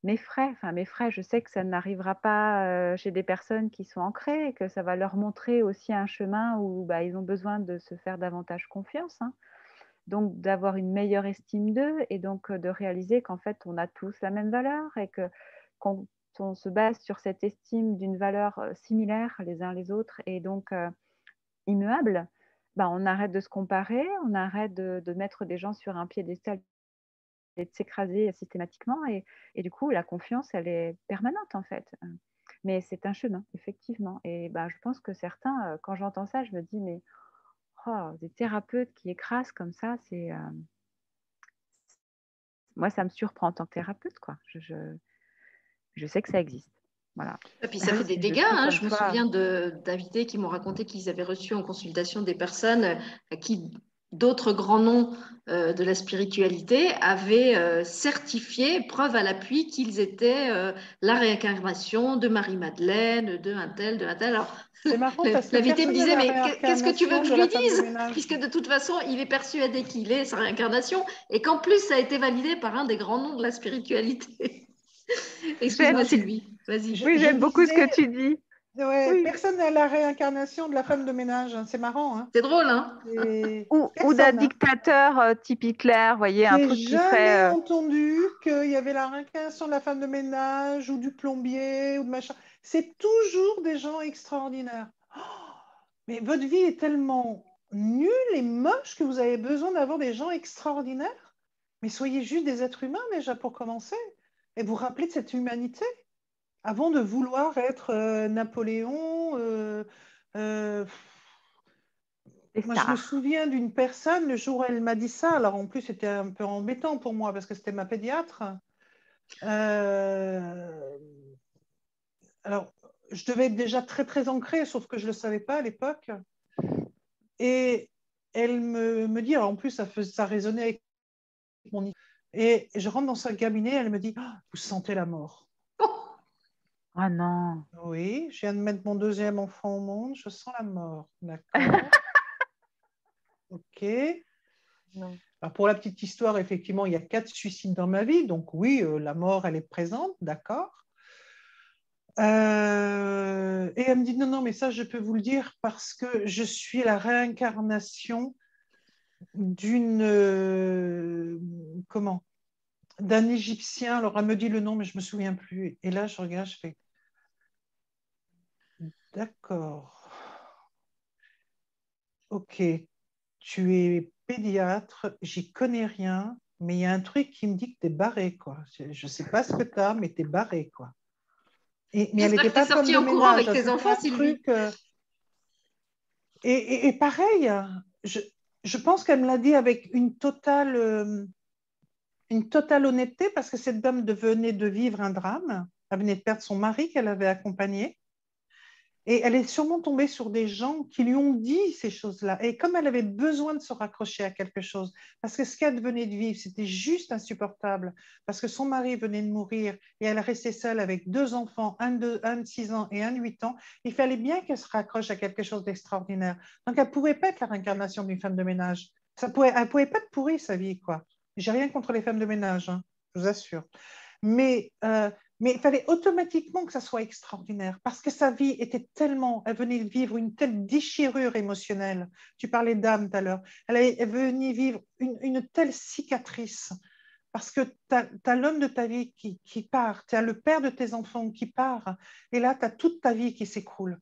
m'effraie. Enfin, m'effraie, je sais que ça n'arrivera pas euh, chez des personnes qui sont ancrées, que ça va leur montrer aussi un chemin où bah, ils ont besoin de se faire davantage confiance. Hein donc d'avoir une meilleure estime d'eux et donc euh, de réaliser qu'en fait on a tous la même valeur et que quand on se base sur cette estime d'une valeur euh, similaire les uns les autres et donc euh, immuable, bah, on arrête de se comparer, on arrête de, mettre des gens sur un piédestal et de s'écraser systématiquement et, et, du coup la confiance elle est permanente en fait. Mais c'est un chemin effectivement et bah, je pense que certains quand j'entends ça je me dis mais Oh, des thérapeutes qui écrasent comme ça, c'est. Euh, moi, ça me surprend en tant que thérapeute, quoi. Je, je, sais que ça existe. Voilà. Et puis ça fait des dégâts. Hein. Je me souviens d'invités qui m'ont raconté qu'ils avaient reçu en consultation des personnes à qui d'autres grands noms euh, de la spiritualité avaient euh, certifié, preuve à l'appui, qu'ils étaient euh, la réincarnation de Marie-Madeleine, de un tel, de un tel. Alors, l'invité me disait, mais qu'est-ce que tu veux que je lui dise Puisque de toute façon, il est persuadé qu'il est sa réincarnation et qu'en plus, ça a été validé par un des grands noms de la spiritualité. Excuse-moi, Sylvie. Vas-y. Oui, j'aime beaucoup ce que tu dis. Personne n'a la réincarnation de la femme de ménage. Hein. C'est marrant. Hein. C'est drôle, hein Ou, d'un dictateur euh, type Hitler, voyez, un truc qui jamais euh, entendu qu'il y avait la réincarnation de la femme de ménage ou du plombier ou de machin. C'est toujours des gens extraordinaires. Oh, mais votre vie est tellement nulle et moche que vous avez besoin d'avoir des gens extraordinaires. Mais soyez juste des êtres humains déjà pour commencer et vous rappelez de cette humanité avant de vouloir être euh, Napoléon. Euh, euh, moi, je me souviens d'une personne, le jour où elle m'a dit ça, alors en plus c'était un peu embêtant pour moi parce que c'était ma pédiatre. alors, je devais être déjà très très ancrée, sauf que je ne le savais pas à l'époque. Et elle me, me dit, alors en plus ça, ça résonnait avec mon... Et je rentre dans sa cabinet, elle me dit, oh, vous sentez la mort. Ah non. Oui, je viens de mettre mon deuxième enfant au monde, je sens la mort. D'accord. ok. Alors pour la petite histoire, effectivement, il y a quatre suicides dans ma vie, donc oui, euh, la mort, elle est présente, d'accord. Euh, et elle me dit non, non, mais ça, je peux vous le dire parce que je suis la réincarnation d'une euh, comment? D'un Égyptien. Alors elle me dit le nom, mais je me souviens plus. Et là, je regarde, je fais D'accord. Ok, tu es pédiatre, j'y connais rien, mais il y a un truc qui me dit que tu es barré, quoi. Je ne sais pas ce que tu as, mais tu es barré, quoi. Et, mais elle n'était pas sortie en courant avec tes enfants, Sylvie. Euh, et, et, pareil, je, je pense qu'elle me l'a dit avec une totale, euh, une totale honnêteté, parce que cette dame venait de vivre un drame. Elle venait de perdre son mari qu'elle avait accompagné. Et elle est sûrement tombée sur des gens qui lui ont dit ces choses-là. Et comme elle avait besoin de se raccrocher à quelque chose, parce que ce qu'elle venait de vivre, c'était juste insupportable, parce que son mari venait de mourir et elle restait seule avec deux enfants, un de, un de 6 ans et un de 8 ans, il fallait bien qu'elle se raccroche à quelque chose d'extraordinaire. Donc elle ne pouvait pas être la réincarnation d'une femme de ménage. Ça pouvait, elle ne pouvait pas être pourrie, sa vie. quoi. J'ai rien contre les femmes de ménage, hein, je vous assure. Mais euh, mais il fallait automatiquement que ça soit extraordinaire parce que sa vie était tellement, elle venait vivre une telle déchirure émotionnelle. Tu parlais d'âme tout à l'heure. Elle, venait vivre une, telle cicatrice parce que tu as, l'homme de ta vie qui, qui part, tu as le père de tes enfants qui part, et là, tu as toute ta vie qui s'écroule.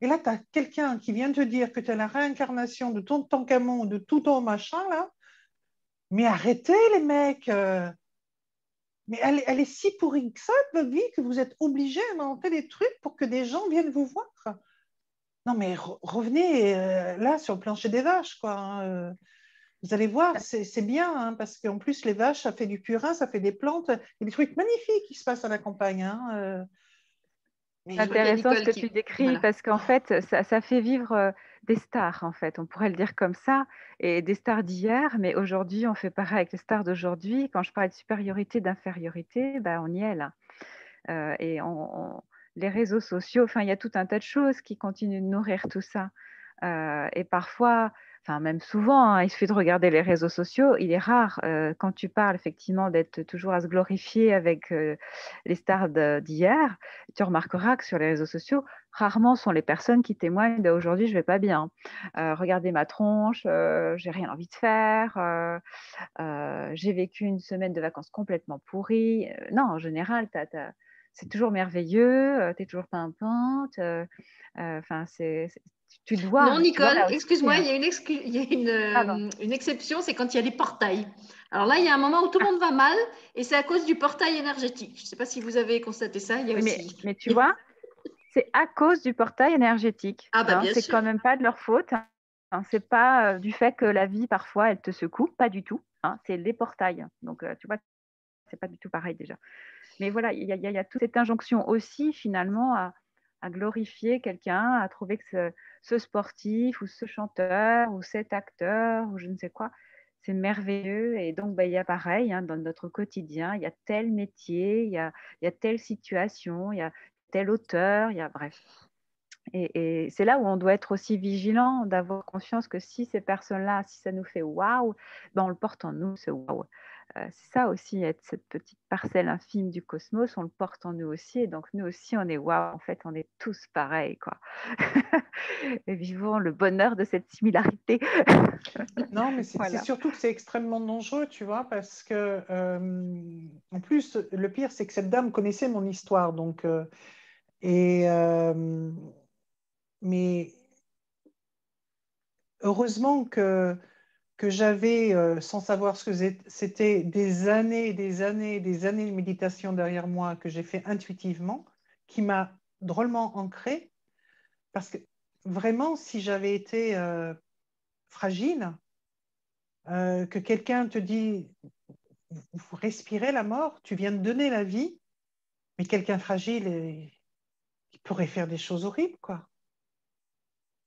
Et là, tu as quelqu'un qui vient te dire que tu es la réincarnation de ton tancamon, de tout ton machin, là. Mais arrêtez, les mecs euh, mais elle, est si pourrie que ça, votre vie, que vous êtes obligé à inventer des trucs pour que des gens viennent vous voir. Non, mais revenez euh, là sur le plancher des vaches, quoi. Hein, euh. vous allez voir, c'est bien, hein, parce qu'en plus, les vaches, ça fait du purin, ça fait des plantes, des trucs magnifiques qui se passent à la campagne. Hein, euh. C'est intéressant ce que tu décris, parce qu'en fait, ça, ça, fait vivre des stars, en fait, on pourrait le dire comme ça, et des stars d'hier, mais aujourd'hui, on fait pareil avec les stars d'aujourd'hui. Quand je parle de supériorité, d'infériorité, ben, on y est là. Euh, et les réseaux sociaux, enfin, il y a tout un tas de choses qui continuent de nourrir tout ça. Euh, et parfois, même souvent, hein, il suffit de regarder les réseaux sociaux, il est rare euh, quand tu parles effectivement d'être toujours à se glorifier avec euh, les stars d'hier, tu remarqueras que sur les réseaux sociaux, rarement sont les personnes qui témoignent d'aujourd'hui je vais pas bien, euh, regardez ma tronche, j'ai rien envie de faire, j'ai vécu une semaine de vacances complètement pourrie. non, en général, c'est toujours merveilleux, tu es toujours pimpante. Enfin, c'est tu dois. Non, Nicole, excuse-moi, il y a, une, il y a une, euh, une, exception, c'est quand il y a les portails. Alors là, il y a un moment où tout le monde va mal et c'est à cause du portail énergétique. Je ne sais pas si vous avez constaté ça. Il y a mais, aussi... mais tu vois, c'est à cause du portail énergétique. Ah bah, hein, c'est quand même pas de leur faute. Hein, c'est pas du fait que la vie, parfois, elle te secoue. Pas du tout. Hein, c'est les portails. Donc, tu vois, c'est pas du tout pareil déjà. Mais voilà, il y, a toute cette injonction aussi, finalement, à glorifier quelqu'un, à trouver que ce, sportif ou ce chanteur ou cet acteur ou je ne sais quoi, c'est merveilleux. Et donc, bah, il y a pareil, hein, dans notre quotidien, il y a tel métier, il y a, il y a telle situation, il y a tel auteur, il y a bref. Et, c'est là où on doit être aussi vigilant, d'avoir conscience que si ces personnes-là, si ça nous fait waouh, ben on le porte en nous, ce waouh. Euh, c'est ça aussi, être cette petite parcelle infime du cosmos, on le porte en nous aussi. Et donc, nous aussi, on est waouh, en fait, on est tous pareils, quoi. et vivons le bonheur de cette similarité. non, mais c'est surtout que c'est extrêmement dangereux, tu vois, parce que, euh, en plus, le pire, c'est que cette dame connaissait mon histoire. Donc, euh, et, mais heureusement que que j'avais, euh, sans savoir ce que c'était, des années, des années, des années de méditation derrière moi que j'ai fait intuitivement, qui m'a drôlement ancré. Parce que vraiment, si j'avais été euh, fragile, euh, que quelqu'un te dit, vous respirez la mort, tu viens de donner la vie, mais quelqu'un fragile, il pourrait faire des choses horribles, quoi.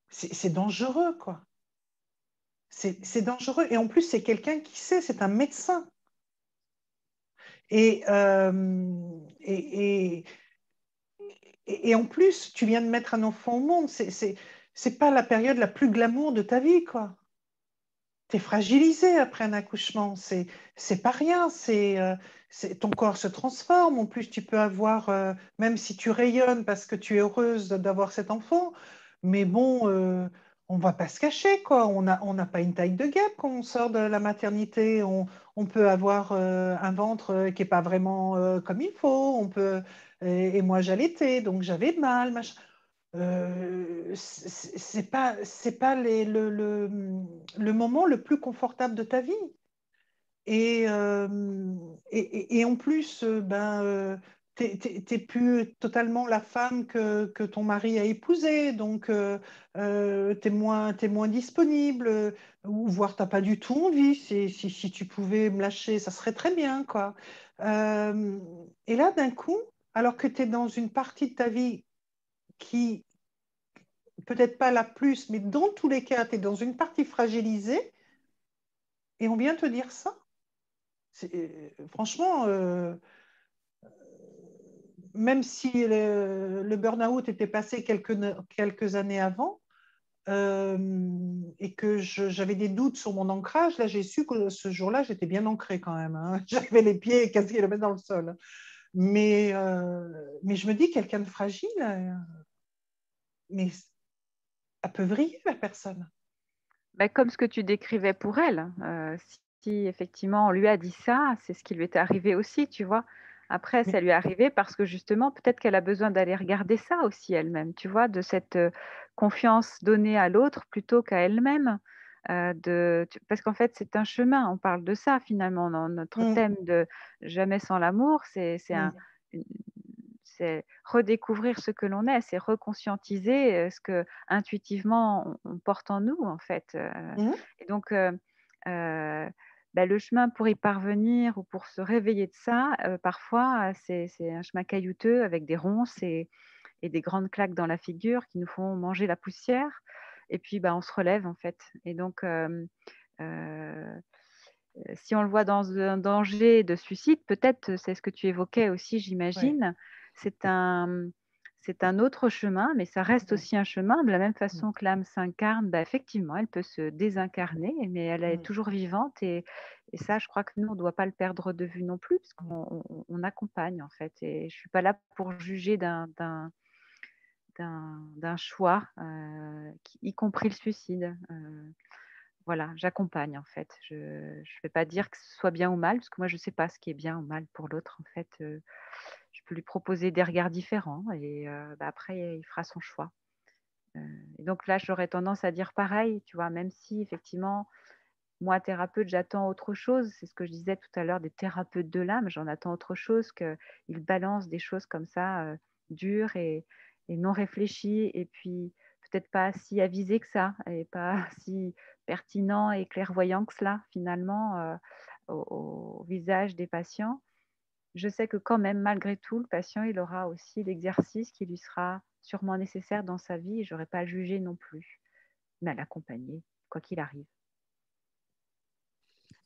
C'est dangereux, quoi. C'est dangereux. Et en plus, c'est quelqu'un qui sait, c'est un médecin. Euh, et, et, en plus, tu viens de mettre un enfant au monde. C'est n'est pas la période la plus glamour de ta vie, quoi. Tu es fragilisé après un accouchement. C'est pas rien. C'est euh, ton corps se transforme. En plus, tu peux avoir, euh, même si tu rayonnes parce que tu es heureuse d'avoir cet enfant, mais bon on va pas se cacher, quoi. On n'a on pas une taille de guêpe quand on sort de la maternité. On, peut avoir euh, un ventre euh, qui n'est pas vraiment euh, comme il faut. On peut, et, moi, j'allaitais, donc j'avais mal. Machin. c'est pas, pas les, le, le, moment le plus confortable de ta vie. Et, et, et en plus, ben, tu n'es plus totalement la femme que, ton mari a épousée, donc euh, euh tu es, moins disponible, ou voire tu n'as pas du tout envie. Si, si, tu pouvais me lâcher, ça serait très bien. quoi. Euh, et là, d'un coup, alors que tu es dans une partie de ta vie qui, peut-être pas la plus, mais dans tous les cas, tu es dans une partie fragilisée et on vient te dire ça. Franchement, euh, même si le, burn-out était passé quelques, années avant, euh, et que j'avais des doutes sur mon ancrage, là j'ai su que ce jour-là j'étais bien ancré quand même. Hein. J'avais les pieds quasi le mettre dans le sol. Mais, euh, mais je me dis, quelqu'un de fragile, euh, mais elle peut vriller la personne. Ben, comme ce que tu décrivais pour elle. si effectivement on lui a dit ça, c'est ce qui lui est arrivé aussi, tu vois. Après, ça lui est arrivé parce que justement, peut-être qu'elle a besoin d'aller regarder ça aussi elle-même, tu vois, de cette confiance donnée à l'autre plutôt qu'à elle-même. de, parce qu'en fait, c'est un chemin. On parle de ça finalement dans notre mmh. thème de jamais sans l'amour. C'est c'est redécouvrir ce que l'on est, c'est reconscientiser ce que intuitivement on, porte en nous en fait. Mmh. Et donc bah, le chemin pour y parvenir ou pour se réveiller de ça, parfois, c'est un chemin caillouteux avec des ronces et, des grandes claques dans la figure qui nous font manger la poussière. Et puis, bah, on se relève, en fait. Et donc, si on le voit dans un danger de suicide, peut-être, c'est ce que tu évoquais aussi, j'imagine, c'est un c'est un autre chemin, mais ça reste aussi un chemin. De la même façon que l'âme s'incarne, bah, effectivement, elle peut se désincarner, mais elle est toujours vivante. Et, ça, je crois que nous, on ne doit pas le perdre de vue non plus, parce qu'on accompagne, en fait. Et je ne suis pas là pour juger d'un choix, euh, y compris le suicide. Euh, voilà, j'accompagne, en fait. Je ne vais pas dire que ce soit bien ou mal, parce que moi, je ne sais pas ce qui est bien ou mal pour l'autre, en fait. Euh, je peux lui proposer des regards différents et bah, après, il fera son choix. et donc là, j'aurais tendance à dire pareil, tu vois, même si effectivement, moi, thérapeute, j'attends autre chose. C'est ce que je disais tout à l'heure des thérapeutes de l'âme. J'en attends autre chose qu'ils balancent des choses comme ça, dures et, non réfléchies, et puis peut-être pas si avisées que ça, et pas si pertinent et clairvoyant que cela, finalement, au, visage des patients je sais que quand même, malgré tout, le patient, il aura aussi l'exercice qui lui sera sûrement nécessaire dans sa vie je n'aurai pas à juger non plus, mais à l'accompagner, quoi qu'il arrive.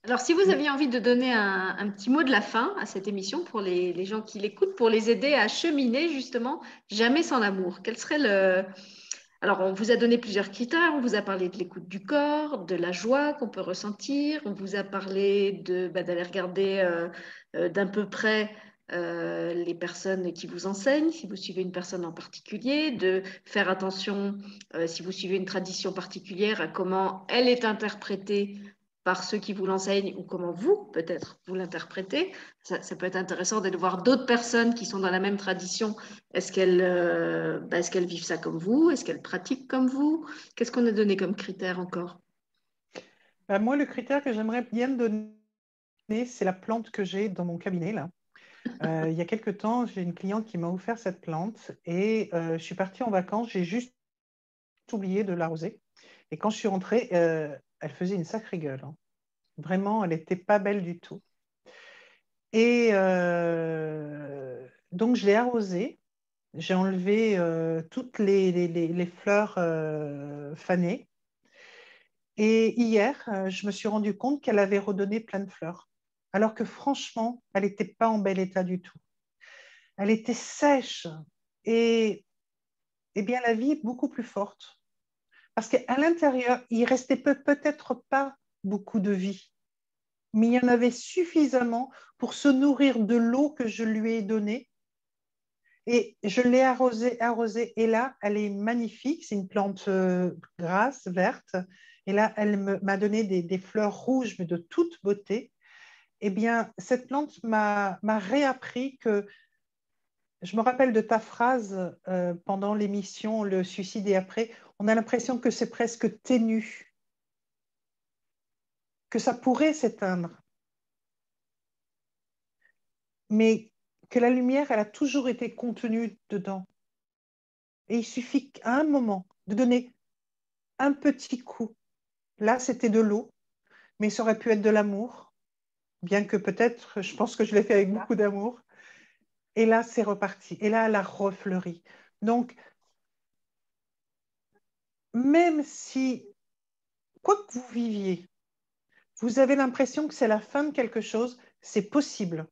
Alors, si vous aviez envie de donner un, petit mot de la fin à cette émission pour les, les gens qui l'écoutent, pour les aider à cheminer justement jamais sans l'amour, quel serait le, alors, on vous a donné plusieurs critères. On vous a parlé de l'écoute du corps, de la joie qu'on peut ressentir. On vous a parlé bah, d'aller regarder euh, euh, d'un peu près euh, les personnes qui vous enseignent, si vous suivez une personne en particulier, de faire attention, si vous suivez une tradition particulière, à comment elle est interprétée par ceux qui vous l'enseignent ou comment vous, peut-être, vous l'interprétez. Ça, peut être intéressant de voir d'autres personnes qui sont dans la même tradition. Est-ce qu'elles euh, bah, vivent ça comme vous? Est-ce qu'elles pratiquent comme vous? Qu'est-ce qu'on a donné comme critère encore? Bah, Moi, le critère que j'aimerais bien donner, c'est la plante que j'ai dans mon cabinet. là. Euh, il y a quelque temps, j'ai une cliente qui m'a offert cette plante et euh, je suis partie en vacances, j'ai juste oublié de l'arroser. Et quand je suis rentrée, elle faisait une sacrée gueule. Hein. Vraiment, elle n'était pas belle du tout. Et euh, donc, je l'ai arrosée. J'ai enlevé euh, toutes les, fleurs euh, fanées. Et hier, je me suis rendu compte qu'elle avait redonné plein de fleurs. Alors que franchement, elle n'était pas en bel état du tout. Elle était sèche et, et bien la vie est beaucoup plus forte. Parce qu'à l'intérieur, il restait peut-être pas beaucoup de vie, mais il y en avait suffisamment pour se nourrir de l'eau que je lui ai donnée. Et je l'ai arrosée, arrosée, et là, elle est magnifique. C'est une plante euh, grasse, verte. Et là, elle m'a donné des, fleurs rouges, mais de toute beauté. Eh bien, cette plante m'a réappris que je me rappelle de ta phrase euh, pendant l'émission Le suicide et après on a l'impression que c'est presque ténu, que ça pourrait s'éteindre. Mais que la lumière, elle a toujours été contenue dedans. Et il suffit qu'à un moment de donner un petit coup. Là, c'était de l'eau, mais ça aurait pu être de l'amour, bien que peut-être, je pense que je l'ai fait avec beaucoup d'amour. Et là, c'est reparti. Et là, elle a refleuri. Donc, même si, quoi que vous viviez, vous avez l'impression que c'est la fin de quelque chose, c'est possible.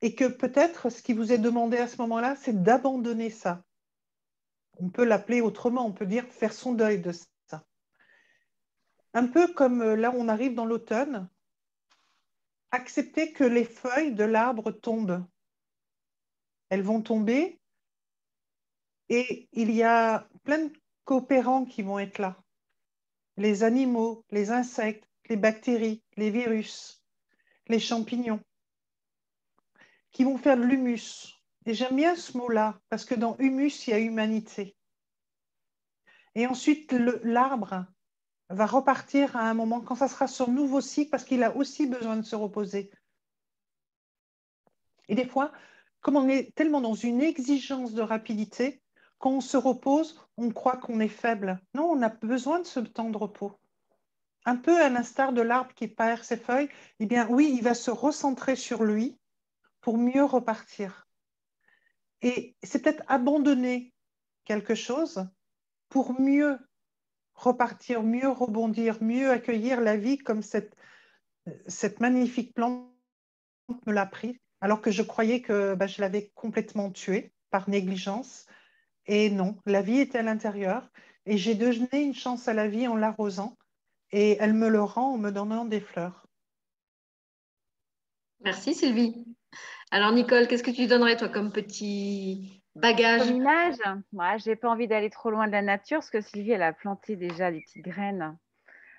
Et que peut-être ce qui vous est demandé à ce moment-là, c'est d'abandonner ça. On peut l'appeler autrement, on peut dire faire son deuil de ça. Un peu comme euh, là, on arrive dans l'automne, accepter que les feuilles de l'arbre tombent. Elles vont tomber et il y a plein de coopérants qui vont être là. Les animaux, les insectes, les bactéries, les virus, les champignons, qui vont faire de l'humus. Et j'aime bien ce mot-là, parce que dans humus, il y a humanité. Et ensuite, l'arbre va repartir à un moment quand ça sera son nouveau cycle, parce qu'il a aussi besoin de se reposer. Et des fois, comme on est tellement dans une exigence de rapidité, quand on se repose, on croit qu'on est faible. Non, on a besoin de ce temps de repos. Un peu à l'instar de l'arbre qui perd ses feuilles, eh bien oui, il va se recentrer sur lui pour mieux repartir. Et c'est peut-être abandonner quelque chose pour mieux repartir, mieux rebondir, mieux accueillir la vie comme cette, cette magnifique plante me l'a pris, alors que je croyais que bah, je l'avais complètement tuée par négligence. Et non, la vie est à l'intérieur. Et j'ai donné une chance à la vie en l'arrosant. Et elle me le rend en me donnant des fleurs. Merci Sylvie. Alors Nicole, qu'est-ce que tu donnerais toi comme petit bagage Comme image, moi, j'ai pas envie d'aller trop loin de la nature parce que Sylvie, elle a planté déjà des petites graines.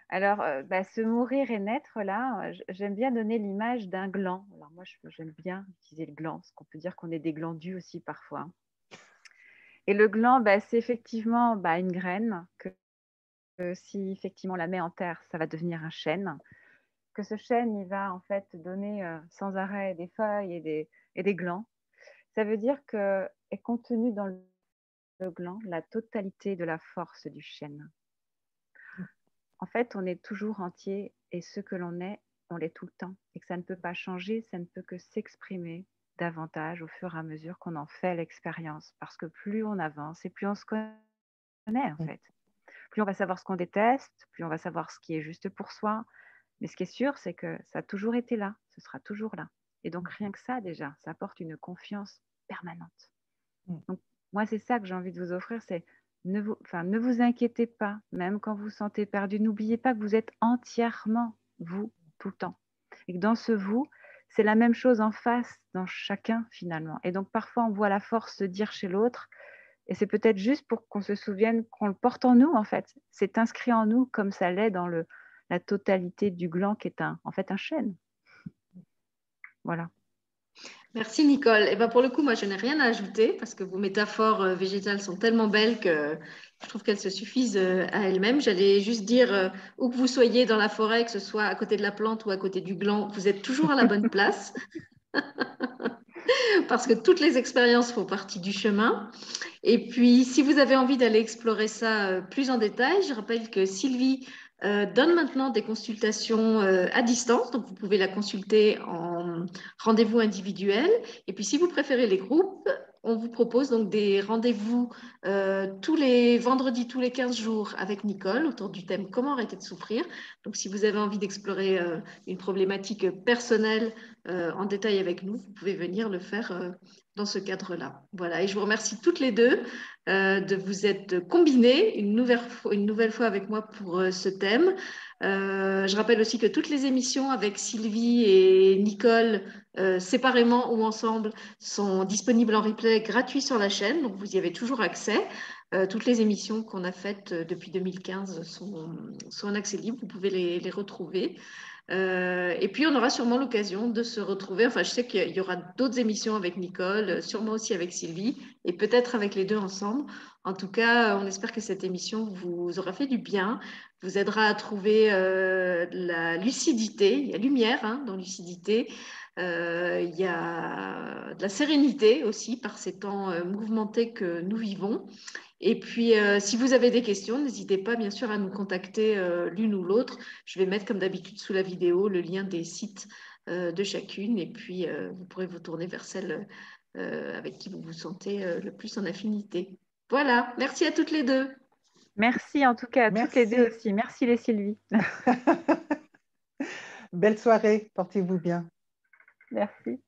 Alors, euh, bah, se mourir et naître, là, j'aime bien donner l'image d'un gland. Alors moi, j'aime bien utiliser le gland, parce qu'on peut dire qu'on est des glandus aussi parfois. Et le gland, bah, c'est effectivement bah, une graine que, si effectivement on la met en terre, ça va devenir un chêne. Que ce chêne, il va en fait donner euh, sans arrêt des feuilles et des glands. Ça veut dire que est contenu dans le, gland la totalité de la force du chêne. En fait, on est toujours entier et ce que l'on est, on l'est tout le temps. Et que ça ne peut pas changer, ça ne peut que s'exprimer davantage au fur et à mesure qu'on en fait l'expérience. Parce que plus on avance et plus on se connaît, en fait. Plus on va savoir ce qu'on déteste, plus on va savoir ce qui est juste pour soi. Mais ce qui est sûr, c'est que ça a toujours été là, ce sera toujours là. Et donc rien que ça, déjà, ça apporte une confiance permanente. Donc, moi, c'est ça que j'ai envie de vous offrir, c'est ne vous, enfin, ne vous inquiétez pas, même quand vous vous sentez perdu. N'oubliez pas que vous êtes entièrement vous tout le temps. Et que dans ce vous, c'est la même chose en face dans chacun finalement. Et donc parfois on voit la force se dire chez l'autre, et c'est peut-être juste pour qu'on se souvienne qu'on le porte en nous en fait. C'est inscrit en nous comme ça l'est dans le, la totalité du gland qui est un, en fait un chêne. Voilà. Merci Nicole. Et eh ben pour le coup, moi je n'ai rien à ajouter parce que vos métaphores euh, végétales sont tellement belles que je trouve qu'elles se suffisent euh, à elles-mêmes. J'allais juste dire, euh, où que vous soyez dans la forêt, que ce soit à côté de la plante ou à côté du gland, vous êtes toujours à la bonne place. parce que toutes les expériences font partie du chemin. Et puis, si vous avez envie d'aller explorer ça plus en détail, je rappelle que Sylvie euh, donne maintenant des consultations euh, à distance, donc vous pouvez la consulter en rendez-vous individuel. Et puis si vous préférez les groupes, on vous propose donc des rendez-vous euh, tous les vendredis, tous les 15 jours avec Nicole autour du thème Comment arrêter de souffrir. Donc, si vous avez envie d'explorer une problématique personnelle en détail avec nous, vous pouvez venir le faire dans ce cadre-là. Voilà, et je vous remercie toutes les deux euh, de vous être combinées une nouvelle, fois, une nouvelle fois avec moi pour euh, ce thème. Euh, je rappelle aussi que toutes les émissions avec Sylvie et Nicole, séparément ou ensemble, sont disponibles en replay gratuit sur la chaîne, donc vous y avez toujours accès. toutes les émissions qu'on a faites depuis 2015 sont, sont en accès libre, vous pouvez les, les retrouver. Euh, et puis, on aura sûrement l'occasion de se retrouver. Enfin, je sais qu'il y aura d'autres émissions avec Nicole, euh, sûrement aussi avec Sylvie, et peut-être avec les deux ensemble. En tout cas, on espère que cette émission vous aura fait du bien, vous aidera à trouver euh, la lucidité. Il y a lumière hein, dans lucidité. il y a de la sérénité aussi par ces temps mouvementés que nous vivons. Et puis, euh, si vous avez des questions, n'hésitez pas bien sûr à nous contacter euh, l'une ou l'autre. Je vais mettre comme d'habitude sous la vidéo le lien des sites euh, de chacune et puis vous pourrez vous tourner vers celle avec qui vous vous sentez le plus en affinité. Voilà, merci à toutes les deux. Merci en tout cas à toutes les deux aussi. Merci les Sylvie. Belle soirée, portez-vous bien. Merci.